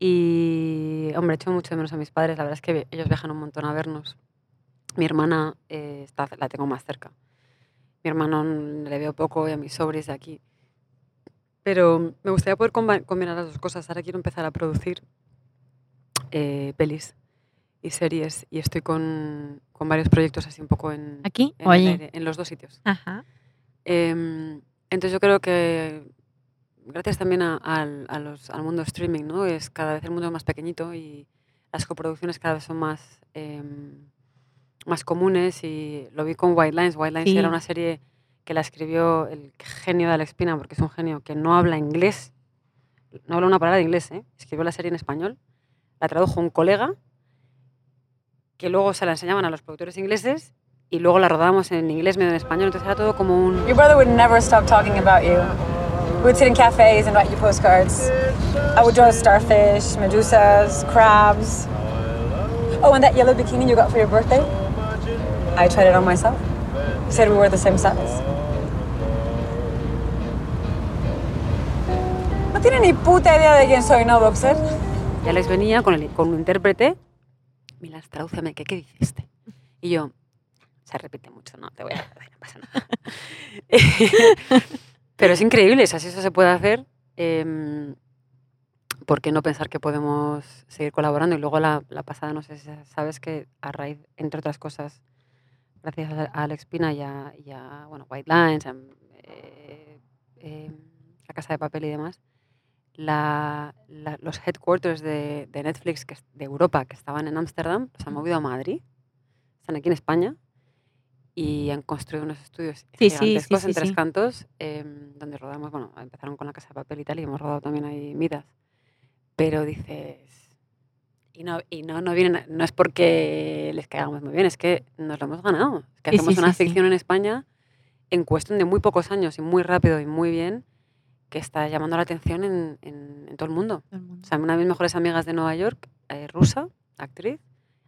Y, hombre, echo mucho de menos a mis padres. La verdad es que ellos viajan un montón a vernos. Mi hermana eh, está, la tengo más cerca. Mi hermano le veo poco y a mis sobris de aquí. Pero me gustaría poder combinar las dos cosas. Ahora quiero empezar a producir eh, pelis y series y estoy con, con varios proyectos así un poco en, ¿Aquí en o allí? en los dos sitios. Ajá. Em, entonces yo creo que gracias también a- al, a los- al mundo streaming, ¿no? Es cada vez el mundo es más pequeñito y las coproducciones cada vez son más, em, más comunes y lo vi con White Lines. White Lines Sí. era una serie que la escribió el genio de Alex Pina, porque es un genio que no habla inglés, no habla una palabra de inglés, ¿eh? escribió la serie en español, la tradujo un colega, que luego se la enseñaban a los productores ingleses y luego la rodábamos en inglés medio en español, entonces era todo como un... Your brother would never stop talking about you. We would sit in cafes and write you postcards. I would draw starfish, medusas, crabs. Oh, and that yellow bikini you got for your birthday? I tried it on myself. He said we were the same size. Tiene ni puta idea de quién soy, ¿no, Boxer? Y Alex venía con, el, con un intérprete, Milas, tradúceme, ¿qué, ¿qué dice este? Y yo, se repite mucho, no, te voy a no pasa nada. Pero es increíble, o sea, si eso se puede hacer, em, ¿por qué no pensar que podemos seguir colaborando? Y luego la, la pasada, no sé si sabes que a raíz, entre otras cosas, gracias a a Alex Pina y a, y a, bueno, White Lines, a, eh, em, La Casa de Papel y demás, la- la- los headquarters de, de Netflix que, de Europa que estaban en Ámsterdam los han movido a Madrid, están aquí en España y han construido unos estudios Sí, sí, sí, gigantescos sí, en Tres. Cantos em, donde rodamos, bueno, empezaron con La Casa de Papel y tal y hemos rodado también ahí Midas. Pero dices... Y no, y no, no, vienen, no es porque les caigamos muy bien, es que nos lo hemos ganado. Es que hacemos una ficción en España en cuestión de muy pocos años y muy rápido y muy bien que está llamando la atención en, en- en todo el mundo. El mundo. O sea, una de mis mejores amigas de Nueva York, eh, rusa, actriz,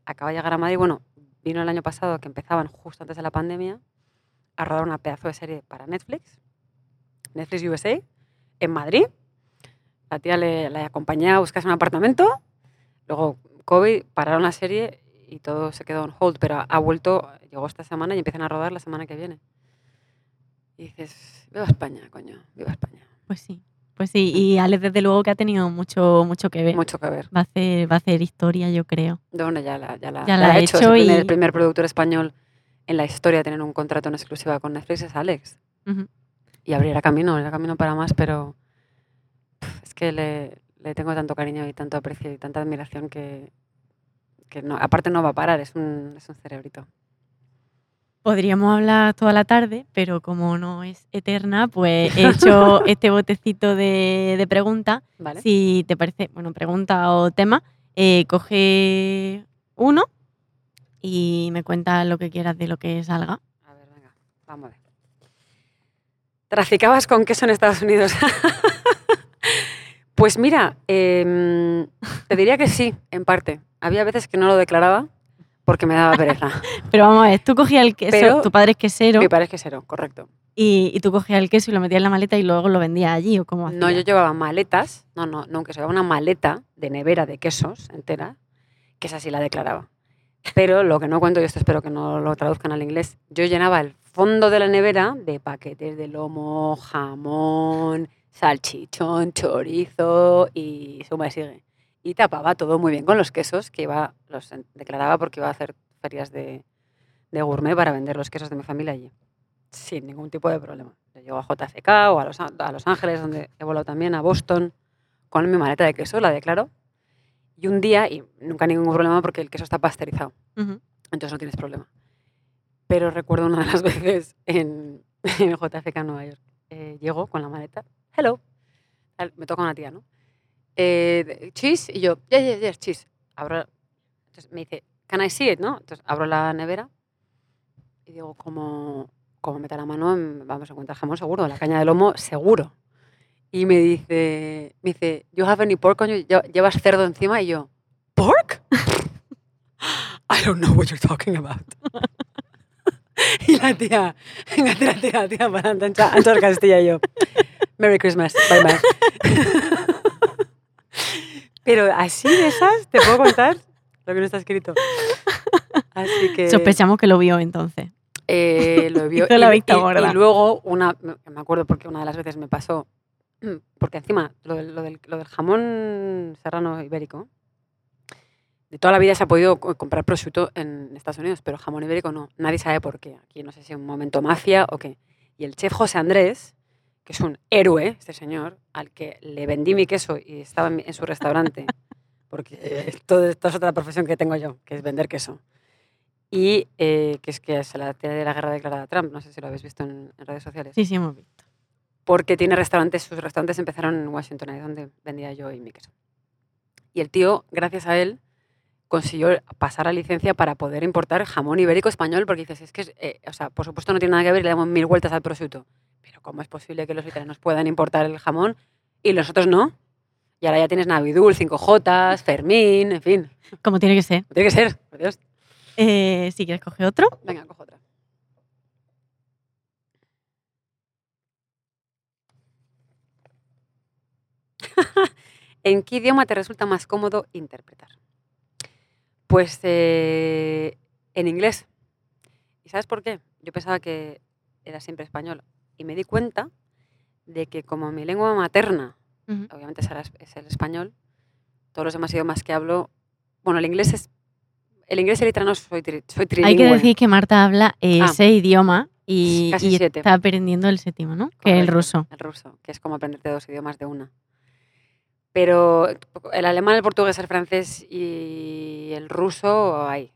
acaba de llegar a Madrid. Bueno, vino el año pasado, que empezaban justo antes de la pandemia, a rodar una pedazo de serie para Netflix, Netflix USA, en Madrid. La tía le, la acompañé a buscarse un apartamento. Luego, COVID, pararon la serie y todo se quedó on hold, pero ha vuelto, llegó esta semana y empiezan a rodar la semana que viene. Y dices, viva España, coño, viva España. Pues sí. Pues sí, y Alex desde luego que ha tenido mucho, mucho que ver. Mucho que ver. Va a hacer, va a hacer historia, yo creo. De bueno, ya la, ya la, Ya ya la ha hecho. y- el primer productor español en la historia a tener un contrato en exclusiva con Netflix es Alex. Y abrirá camino, abrirá camino para más, pero es que le, le tengo tanto cariño y tanto aprecio y tanta admiración que, que no, aparte no va a parar, es un, es un cerebrito. Podríamos hablar toda la tarde, pero como no es eterna, pues he hecho este botecito de, de preguntas. ¿Vale? Si te parece, bueno, pregunta o tema, eh, coge uno y me cuentas lo que quieras de lo que salga. A ver, venga, vamos a ver. ¿Traficabas con queso en Estados Unidos? pues mira, em, te diría que sí, en parte. Había veces que no lo declaraba porque me daba pereza. Pero vamos a ver, tú cogías el queso, Pero- tu padre es quesero, Mi padre es quesero, correcto. y, y tú cogías el queso y lo metías en la maleta y luego lo vendías allí, ¿o cómo No, yo hacías? llevaba maletas, no, no, no, que llevaba una maleta de nevera de quesos entera, que esa sí la declaraba. Pero lo que no cuento, y esto espero que no lo traduzcan al inglés, yo llenaba el fondo de la nevera de paquetes de lomo, jamón, salchichón, chorizo y suma y sigue. Y tapaba todo muy bien con los quesos que iba, los declaraba porque iba a hacer ferias de, de gourmet para vender los quesos de mi familia allí. Sin ningún tipo de problema. Yo llego a JFK o a Los, a Los Ángeles, donde he volado también, a Boston, con mi maleta de queso, la declaro. Y un día, y nunca ningún problema porque el queso está pasteurizado, Ujú. entonces no tienes problema. Pero recuerdo una de las veces en, en JFK en Nueva York. Eh, llego con la maleta, hello, me toca una tía, ¿no? Eh, cheese, y yo, yes, yes, yes, cheese. Abro, entonces me dice, can I see it, no? Entonces abro la nevera y digo, como, como meta la mano, vamos a encontrar jamón seguro, la caña de lomo seguro. Y me dice, me dice, you have any pork on you? Lle- ¿Llevas cerdo encima? Y yo, ¿pork? I don't know what you're talking about. y la tía, venga, tira, tira, tira para ancha, Castilla y yo, Merry Christmas, bye bye. Pero así de esas, te puedo contar lo que no está escrito. Así que... Sospechamos que lo vio entonces. Eh, lo vio. Hizo la y, vista y- y luego, una, me acuerdo porque una de las veces me pasó, porque encima lo del, lo del- lo del jamón serrano ibérico, de toda la vida se ha podido co- comprar prosciutto en Estados Unidos, pero jamón ibérico no. Nadie sabe por qué. Aquí no sé si es un momento mafia o qué. Y el chef José Andrés, que es un héroe, este señor, al que le vendí mi queso y estaba en, su restaurante, porque esto, esto es otra profesión que tengo yo, que es vender queso y eh, que es que se la tiene de la guerra declarada a Trump, no sé si lo habéis visto en, en redes sociales, Sí, sí, hemos visto. porque tiene restaurantes, sus restaurantes empezaron en Washington, ahí donde vendía yo y mi queso. Y el tío, gracias a él, consiguió pasar la licencia para poder importar jamón ibérico español, porque dices, es que, eh, o sea, por supuesto no tiene nada que ver le damos mil vueltas al prosciutto, pero ¿cómo es posible que los italianos puedan importar el jamón y nosotros no? Y ahora ya tienes Navidul, 5J, Fermín, en fin, Como tiene que ser. tiene que ser, por Dios. Eh, si quieres coger otro. Venga, cojo otra. ¿En qué idioma te resulta más cómodo interpretar? Pues eh, en inglés. ¿Y sabes por qué? Yo pensaba que era siempre español. Y me di cuenta de que como mi lengua materna, obviamente es- el español, todos los demás idiomas que hablo, bueno, el inglés es... El inglés y el italiano soy, tri- soy trilingüe. Hay que decir que Marta habla Ah. ese idioma y, y está aprendiendo el séptimo, ¿no? Que el ruso. El ruso, que es como aprenderte dos idiomas de una. Pero el alemán, el portugués, el francés y el ruso hay.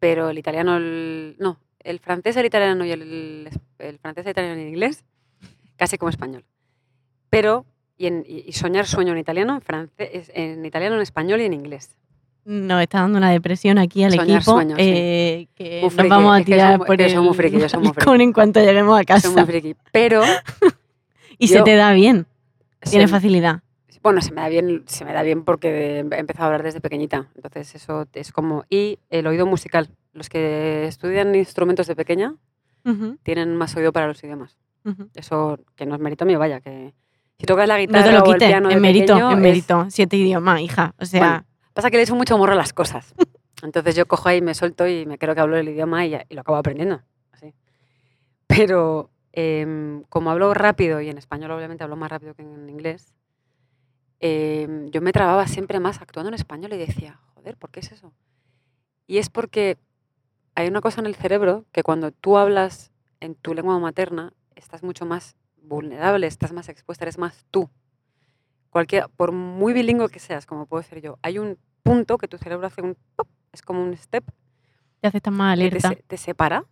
Pero el italiano, el- no, el francés, el italiano y el, el francés, el italiano y el inglés, casi como español. Pero, y, en- y- soñar sueño en italiano, en, francés, en italiano, en español y en inglés. Nos está dando una depresión aquí al Soñar equipo. sueños, sí. eh, que Muy nos friki, vamos a tirar soy- por el friki, yo friki. balcón en cuanto lleguemos a casa. Friki. Pero, y se yo- te da bien. Tienes se- facilidad. Bueno, se me da bien, se me da bien porque he empezado a hablar desde pequeñita. Entonces eso es como y el oído musical. Los que estudian instrumentos de pequeña tienen más oído para los idiomas. Eso que no es mérito mío, vaya, que si tocas la No guitarra te lo o el piano de en mérito, pequeño, en es- mérito. Siete idiomas, hija. O sea, Bueno, pasa que le echo mucho morro a las cosas. Entonces yo cojo ahí, me suelto y me creo que hablo el idioma y, lo acabo aprendiendo. Así. Pero em, como hablo rápido y en español obviamente hablo más rápido que en inglés, em, yo me trababa siempre más actuando en español y decía, joder, ¿por qué es eso? Y es porque hay una cosa en el cerebro que cuando tú hablas en tu lengua materna estás mucho más vulnerable, estás más expuesta, eres más tú. Cualquier, por muy bilingüe que seas, como puedo ser yo, hay un punto que tu cerebro hace un pop, es como un step te más que te, alerta. te separa.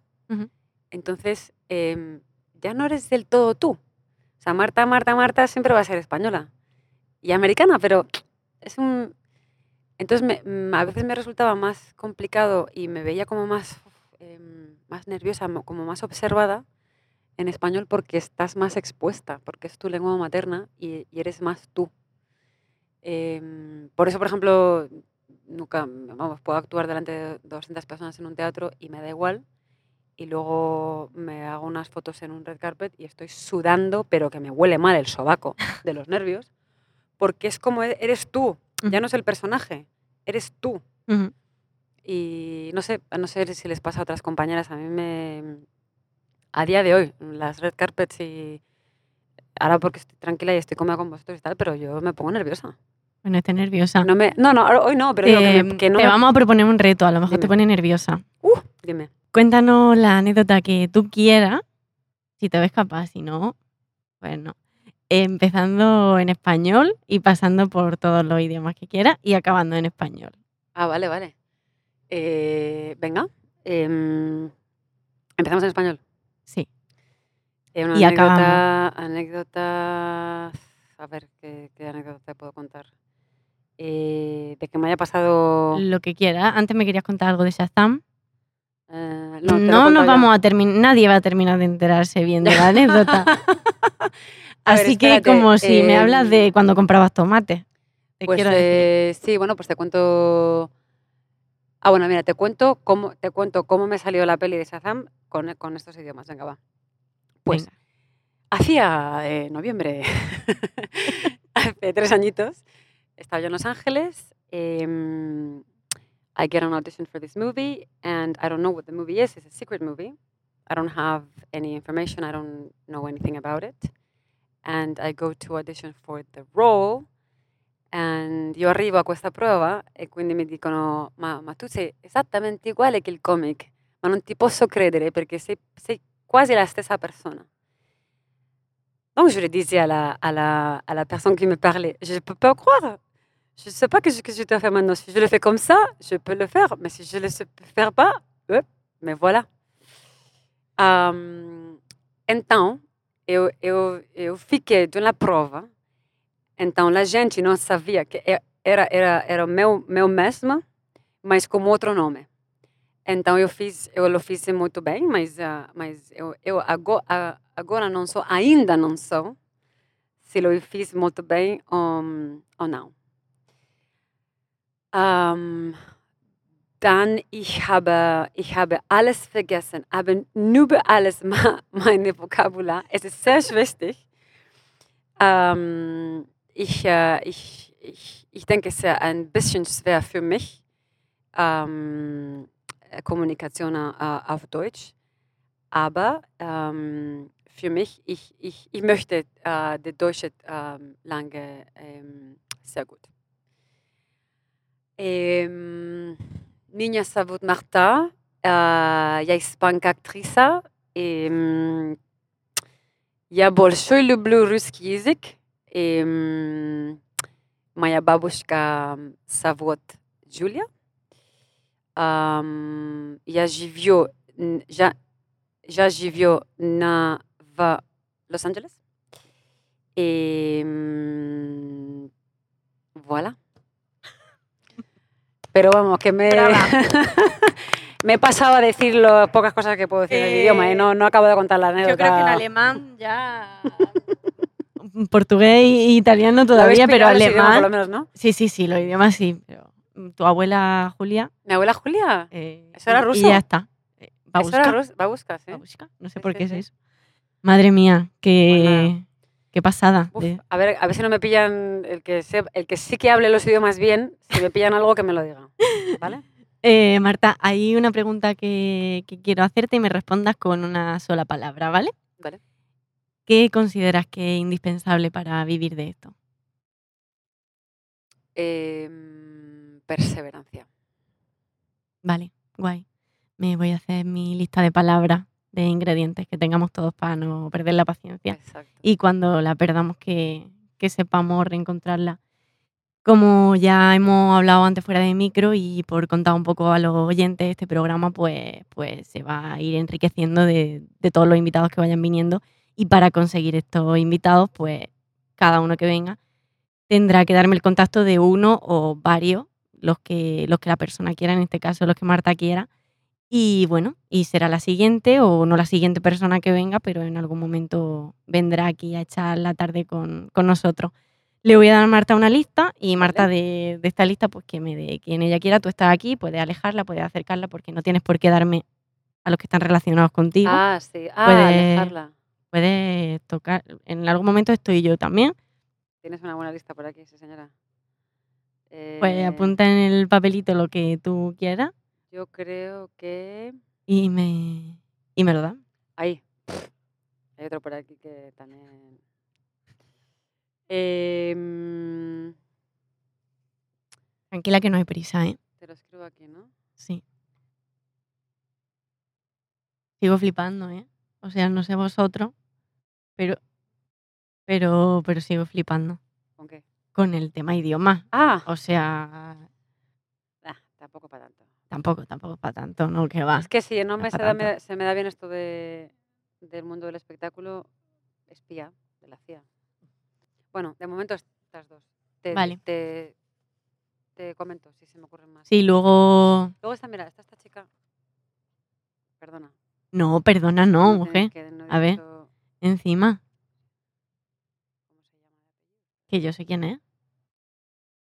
Entonces, em, ya no eres del todo tú. O sea, Marta, Marta, Marta siempre va a ser española y americana, pero es un... Entonces, me- mm, a veces me resultaba más complicado y me veía como más, em, más nerviosa, mo- como más observada en español porque estás más expuesta, porque es tu lengua materna y, y eres más tú. Em, por eso, por ejemplo, nunca, vamos, puedo actuar delante de 200 personas en un teatro y me da igual. Y luego me hago unas fotos en un red carpet y estoy sudando, pero que me huele mal el sobaco de los nervios, porque es como e- eres tú, ya no es el personaje, eres tú. Y no sé, no sé si les pasa a otras compañeras, a mí me... A día de hoy, las red carpets y... Ahora porque estoy tranquila y estoy cómoda con vosotros y tal, pero yo me pongo nerviosa. Bueno, esté nerviosa. No, me, no, no, hoy no, pero digo que, te, me- que no te me- vamos a proponer un reto, a lo mejor te pone nerviosa. Dime. Cuéntanos la anécdota que tú quieras, si te ves capaz, si no, pues no. Empezando en español y pasando por todos los idiomas que quieras y acabando en español. Ah, vale, vale. Eh, venga. em, empezamos en español. Sí. Eh, una Y anécdota, anécdota. A ver, ¿qué, qué anécdota te puedo contar? Eh, de que me haya pasado. Lo que quieras. Antes me querías contar algo de Shazam. No, he nos ya. vamos a terminar, nadie va a terminar de enterarse bien de la anécdota. Ver, Así que como si me em, hablas de cuando comprabas tomate. Te Pues quiero eh, sí, bueno, pues te cuento. Ah, bueno, mira, te cuento cómo, te cuento cómo me salió la peli de Shazam con, con estos idiomas. Venga, va. Pues Venga. hacía eh, noviembre, hace tres añitos, estaba yo en Los Ángeles. em, I get an audition for this movie, and I don't know what the movie is. It's a secret movie. I don't have any information. I don't know anything about it. And I go to audition for the role. And io arrivo a questa prova e quindi mi dicono: Ma, ma tu sei esattamente uguale che il comic, ma non ti posso credere perché sei, sei quasi la stessa persona. Donc je le disais à la, à la, à la personne qui me parlait Je ne peux pas croire. Je ne sais pas que je, que je dois faire maintenant. Si je le fais comme ça, je peux le faire. Mais si je ne le sais faire pas, hop, mais voilà. Ahm, então, eu, eu, eu fiquei uma prova. Então, a gente não sabia que e- era, era, era o meu, meu mesmo, mas com outro nome. Então, eu fiz, eu lo fiz muito bem, mas, ah, mas eu, eu agora, agora não sou, ainda não sou, se eu fiz muito bem ou, ou não. Ähm, dann, ich habe, ich habe alles vergessen, aber über alles meine Vokabular. Es ist sehr wichtig. Ähm, ich, äh, ich, ich, ich denke, es ist ein bisschen schwer für mich, ähm, äh, Kommunikation äh, auf Deutsch. Aber ähm, für mich, ich, ich, ich möchte äh, die Deutsche ähm, lange ähm, sehr gut. Em, Niña Savut Marta, uh, я испанка актриса, и я большой люблю русский язык. И, м, моя бабушка зовут Джулия. Ам, я живу, н- я, я живу на, в Лос-Анджелес. И м, voilà. Pero vamos, que me, me he pasado a decir lo pocas cosas que puedo decir en el Eh, idioma y no, no acabo de contar la anécdota. Yo creo que en alemán ya. Portugués e italiano todavía, pero pillado los idiomas, alemán. por lo menos, ¿no? Sí, sí, sí, los idiomas sí. Pero mm, tu abuela Julia. Mi abuela Julia. eh, ¿Eso era y- ruso? Y ya está. Eh, Eso era Babushka, rus- babushka, ¿sí? babushka, No sé Sí, por sí, qué es sí. eso. Madre mía, qué, Pues qué pasada. Uf, de- a, ver, a ver si no me pillan el que, se- el que sí que hable los idiomas bien, si me pillan algo que me lo diga. ¿Vale? Eh, Marta, hay una pregunta que, que quiero hacerte y me respondas con una sola palabra, ¿vale? Vale. ¿Qué consideras que es indispensable para vivir de esto? Em, perseverancia. Vale, guay. Me voy a hacer mi lista de palabras, ingredientes que tengamos todos para no perder la paciencia. Exacto. Y cuando la perdamos, que, que sepamos reencontrarla. Como ya hemos hablado antes fuera de micro y por contar un poco a los oyentes, este programa pues, pues se va a ir enriqueciendo de, de todos los invitados que vayan viniendo. Y para conseguir estos invitados, pues cada uno que venga tendrá que darme el contacto de uno o varios, los que, los que la persona quiera, en este caso los que Marta quiera. Y bueno, y será la siguiente o no la siguiente persona que venga, pero en algún momento vendrá aquí a echar la tarde con, con nosotros. Le voy a dar a Marta una lista y Marta de, de esta lista, pues que me dé quien ella quiera. Tú estás aquí, puedes alejarla, puedes acercarla, porque no tienes por qué darme a los que están relacionados contigo. Ah, sí. Ah, Puede- alejarla. Puedes tocar. En algún momento estoy yo también. Tienes una buena lista por aquí, sí, señora. Pues Eh, apunta en el papelito lo que tú quieras. Yo creo que. Y me, y me lo da. Ahí. Hay otro por aquí que también. Em, Tranquila que no hay prisa, ¿eh? te lo escribo aquí, ¿no? Sí. Sigo flipando, ¿eh? O sea, no sé vosotros, pero, pero, pero sigo flipando ¿Con qué? con el tema idioma. Ah, O sea, ah, tampoco para tanto. Tampoco, tampoco para tanto, ¿no? Que va. Es que si no me se, da, me- se me da bien esto de, del mundo del espectáculo, espía de la CIA. Bueno, de momento estas dos. Te, Vale. te, te comento si se me ocurren más. Sí, luego... Luego está, mira, está esta chica. Perdona. No, perdona, no, mujer. no A ver. Encima, ¿Cómo se llama? que yo sé quién es.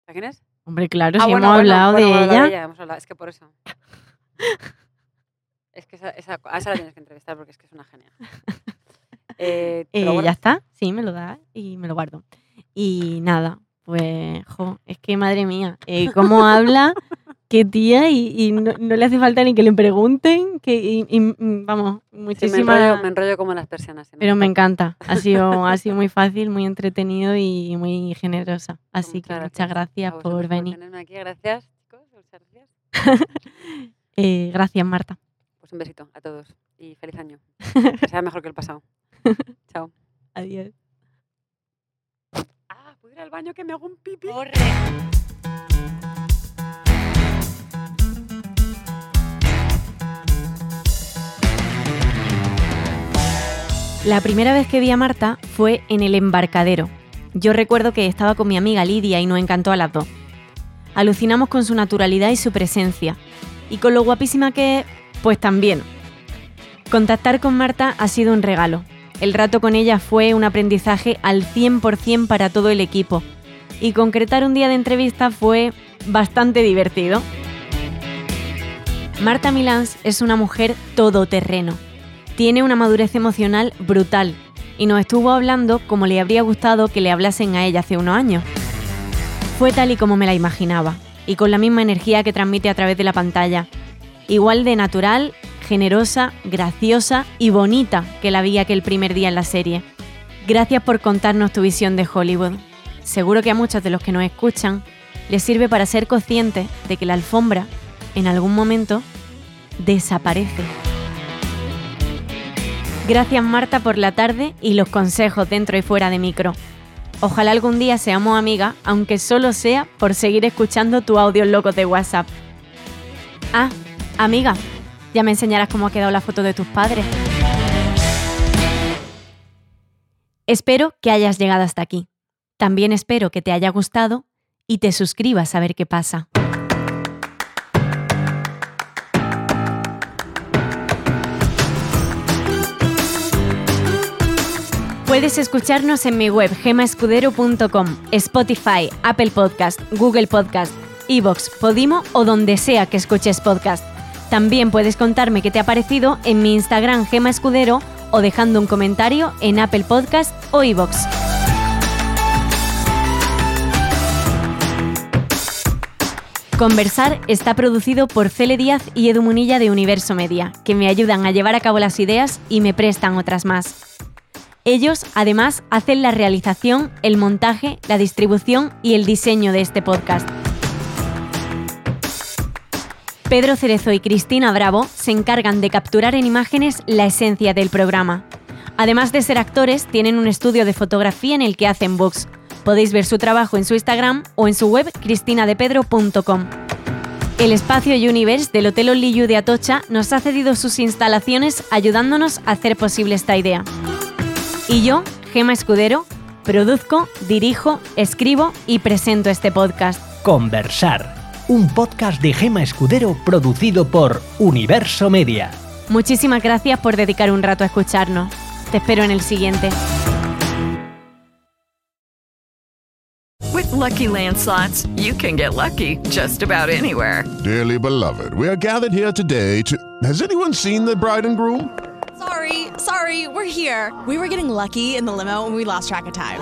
¿A quién es? Hombre, claro, Ah, si bueno, hemos bueno, hablado bueno, de hemos hablado ella. hemos hablado, Es que por eso. es que esa, esa- a esa la tienes que entrevistar porque es que es una genia. Eh, Eh, ya está, sí, me lo da y me lo guardo. Y nada, pues, jo, es que madre mía, eh, cómo habla, qué tía, y, y no, no le hace falta ni que le pregunten, que, y, y, mm, vamos, Sí, me, muchísimas... enrollo, me enrollo como las persianas. sí, Pero me encanta. ha sido, ha sido muy fácil, muy entretenido y muy generosa. Así que muchas muchas gracias vosotros por venir. aquí. Gracias, chicos. Muchas gracias. Eh, gracias, Marta. Pues un besito a todos y feliz año. Que sea mejor que el pasado. Chao. Adiós. Ah, ¿puedo ir al baño que me hago un pipi? La primera vez que vi a Marta fue en el embarcadero. Yo recuerdo que estaba con mi amiga Lidia y nos encantó a las dos. Alucinamos con su naturalidad y su presencia. Y con lo guapísima que es, pues también. Contactar con Marta ha sido un regalo. El rato con ella fue un aprendizaje al 100% para todo el equipo. Y concretar un día de entrevista fue bastante divertido. Marta Milans es una mujer todoterreno tiene una madurez emocional brutal y nos estuvo hablando como le habría gustado que le hablasen a ella hace unos años. Fue tal y como me la imaginaba, y con la misma energía que transmite a través de la pantalla. Igual de natural, generosa, graciosa y bonita que la vi aquel primer día en la serie. Gracias por contarnos tu visión de Hollywood. Seguro que a muchos de los que nos escuchan les sirve para ser conscientes de que la alfombra, en algún momento, desaparece. Gracias Marta por la tarde y los consejos dentro y fuera de micro. Ojalá algún día seamos amigas, aunque solo sea por seguir escuchando tu audios locos de WhatsApp. Ah, amiga, ya me enseñarás cómo ha quedado la foto de tus padres. Espero que hayas llegado hasta aquí. También espero que te haya gustado y te suscribas a ver qué pasa. Puedes escucharnos en mi web gemaescudero.com, Spotify, Apple Podcast, Google Podcast, Evox, Podimo o donde sea que escuches podcast. También puedes contarme qué te ha parecido en mi Instagram Gema Escudero o dejando un comentario en Apple Podcast o Evox. Conversar está producido por Cele Díaz y Edu Munilla de Universo Media, que me ayudan a llevar a cabo las ideas y me prestan otras más. Ellos, además, hacen la realización, el montaje, la distribución y el diseño de este podcast. Pedro Cerezo y Cristina Bravo se encargan de capturar en imágenes la esencia del programa. Además de ser actores, tienen un estudio de fotografía en el que hacen books. Podéis ver su trabajo en su Instagram o en su web cristinadepedro.com. El espacio Universe del Hotel Oliyu de Atocha nos ha cedido sus instalaciones ayudándonos a hacer posible esta idea. Y yo, Gema Escudero, produzco, dirijo, escribo y presento este podcast. Conversar, un podcast de Gema Escudero producido por Universo Media. Muchísimas gracias por dedicar un rato a escucharnos. Te espero en el siguiente. With Lucky Land slots, you can get lucky just about anywhere. Dearly beloved, we are gathered here today to. Has anyone seen the bride and groom? Sorry, sorry, we're here. We were getting lucky in the limo and we lost track of time.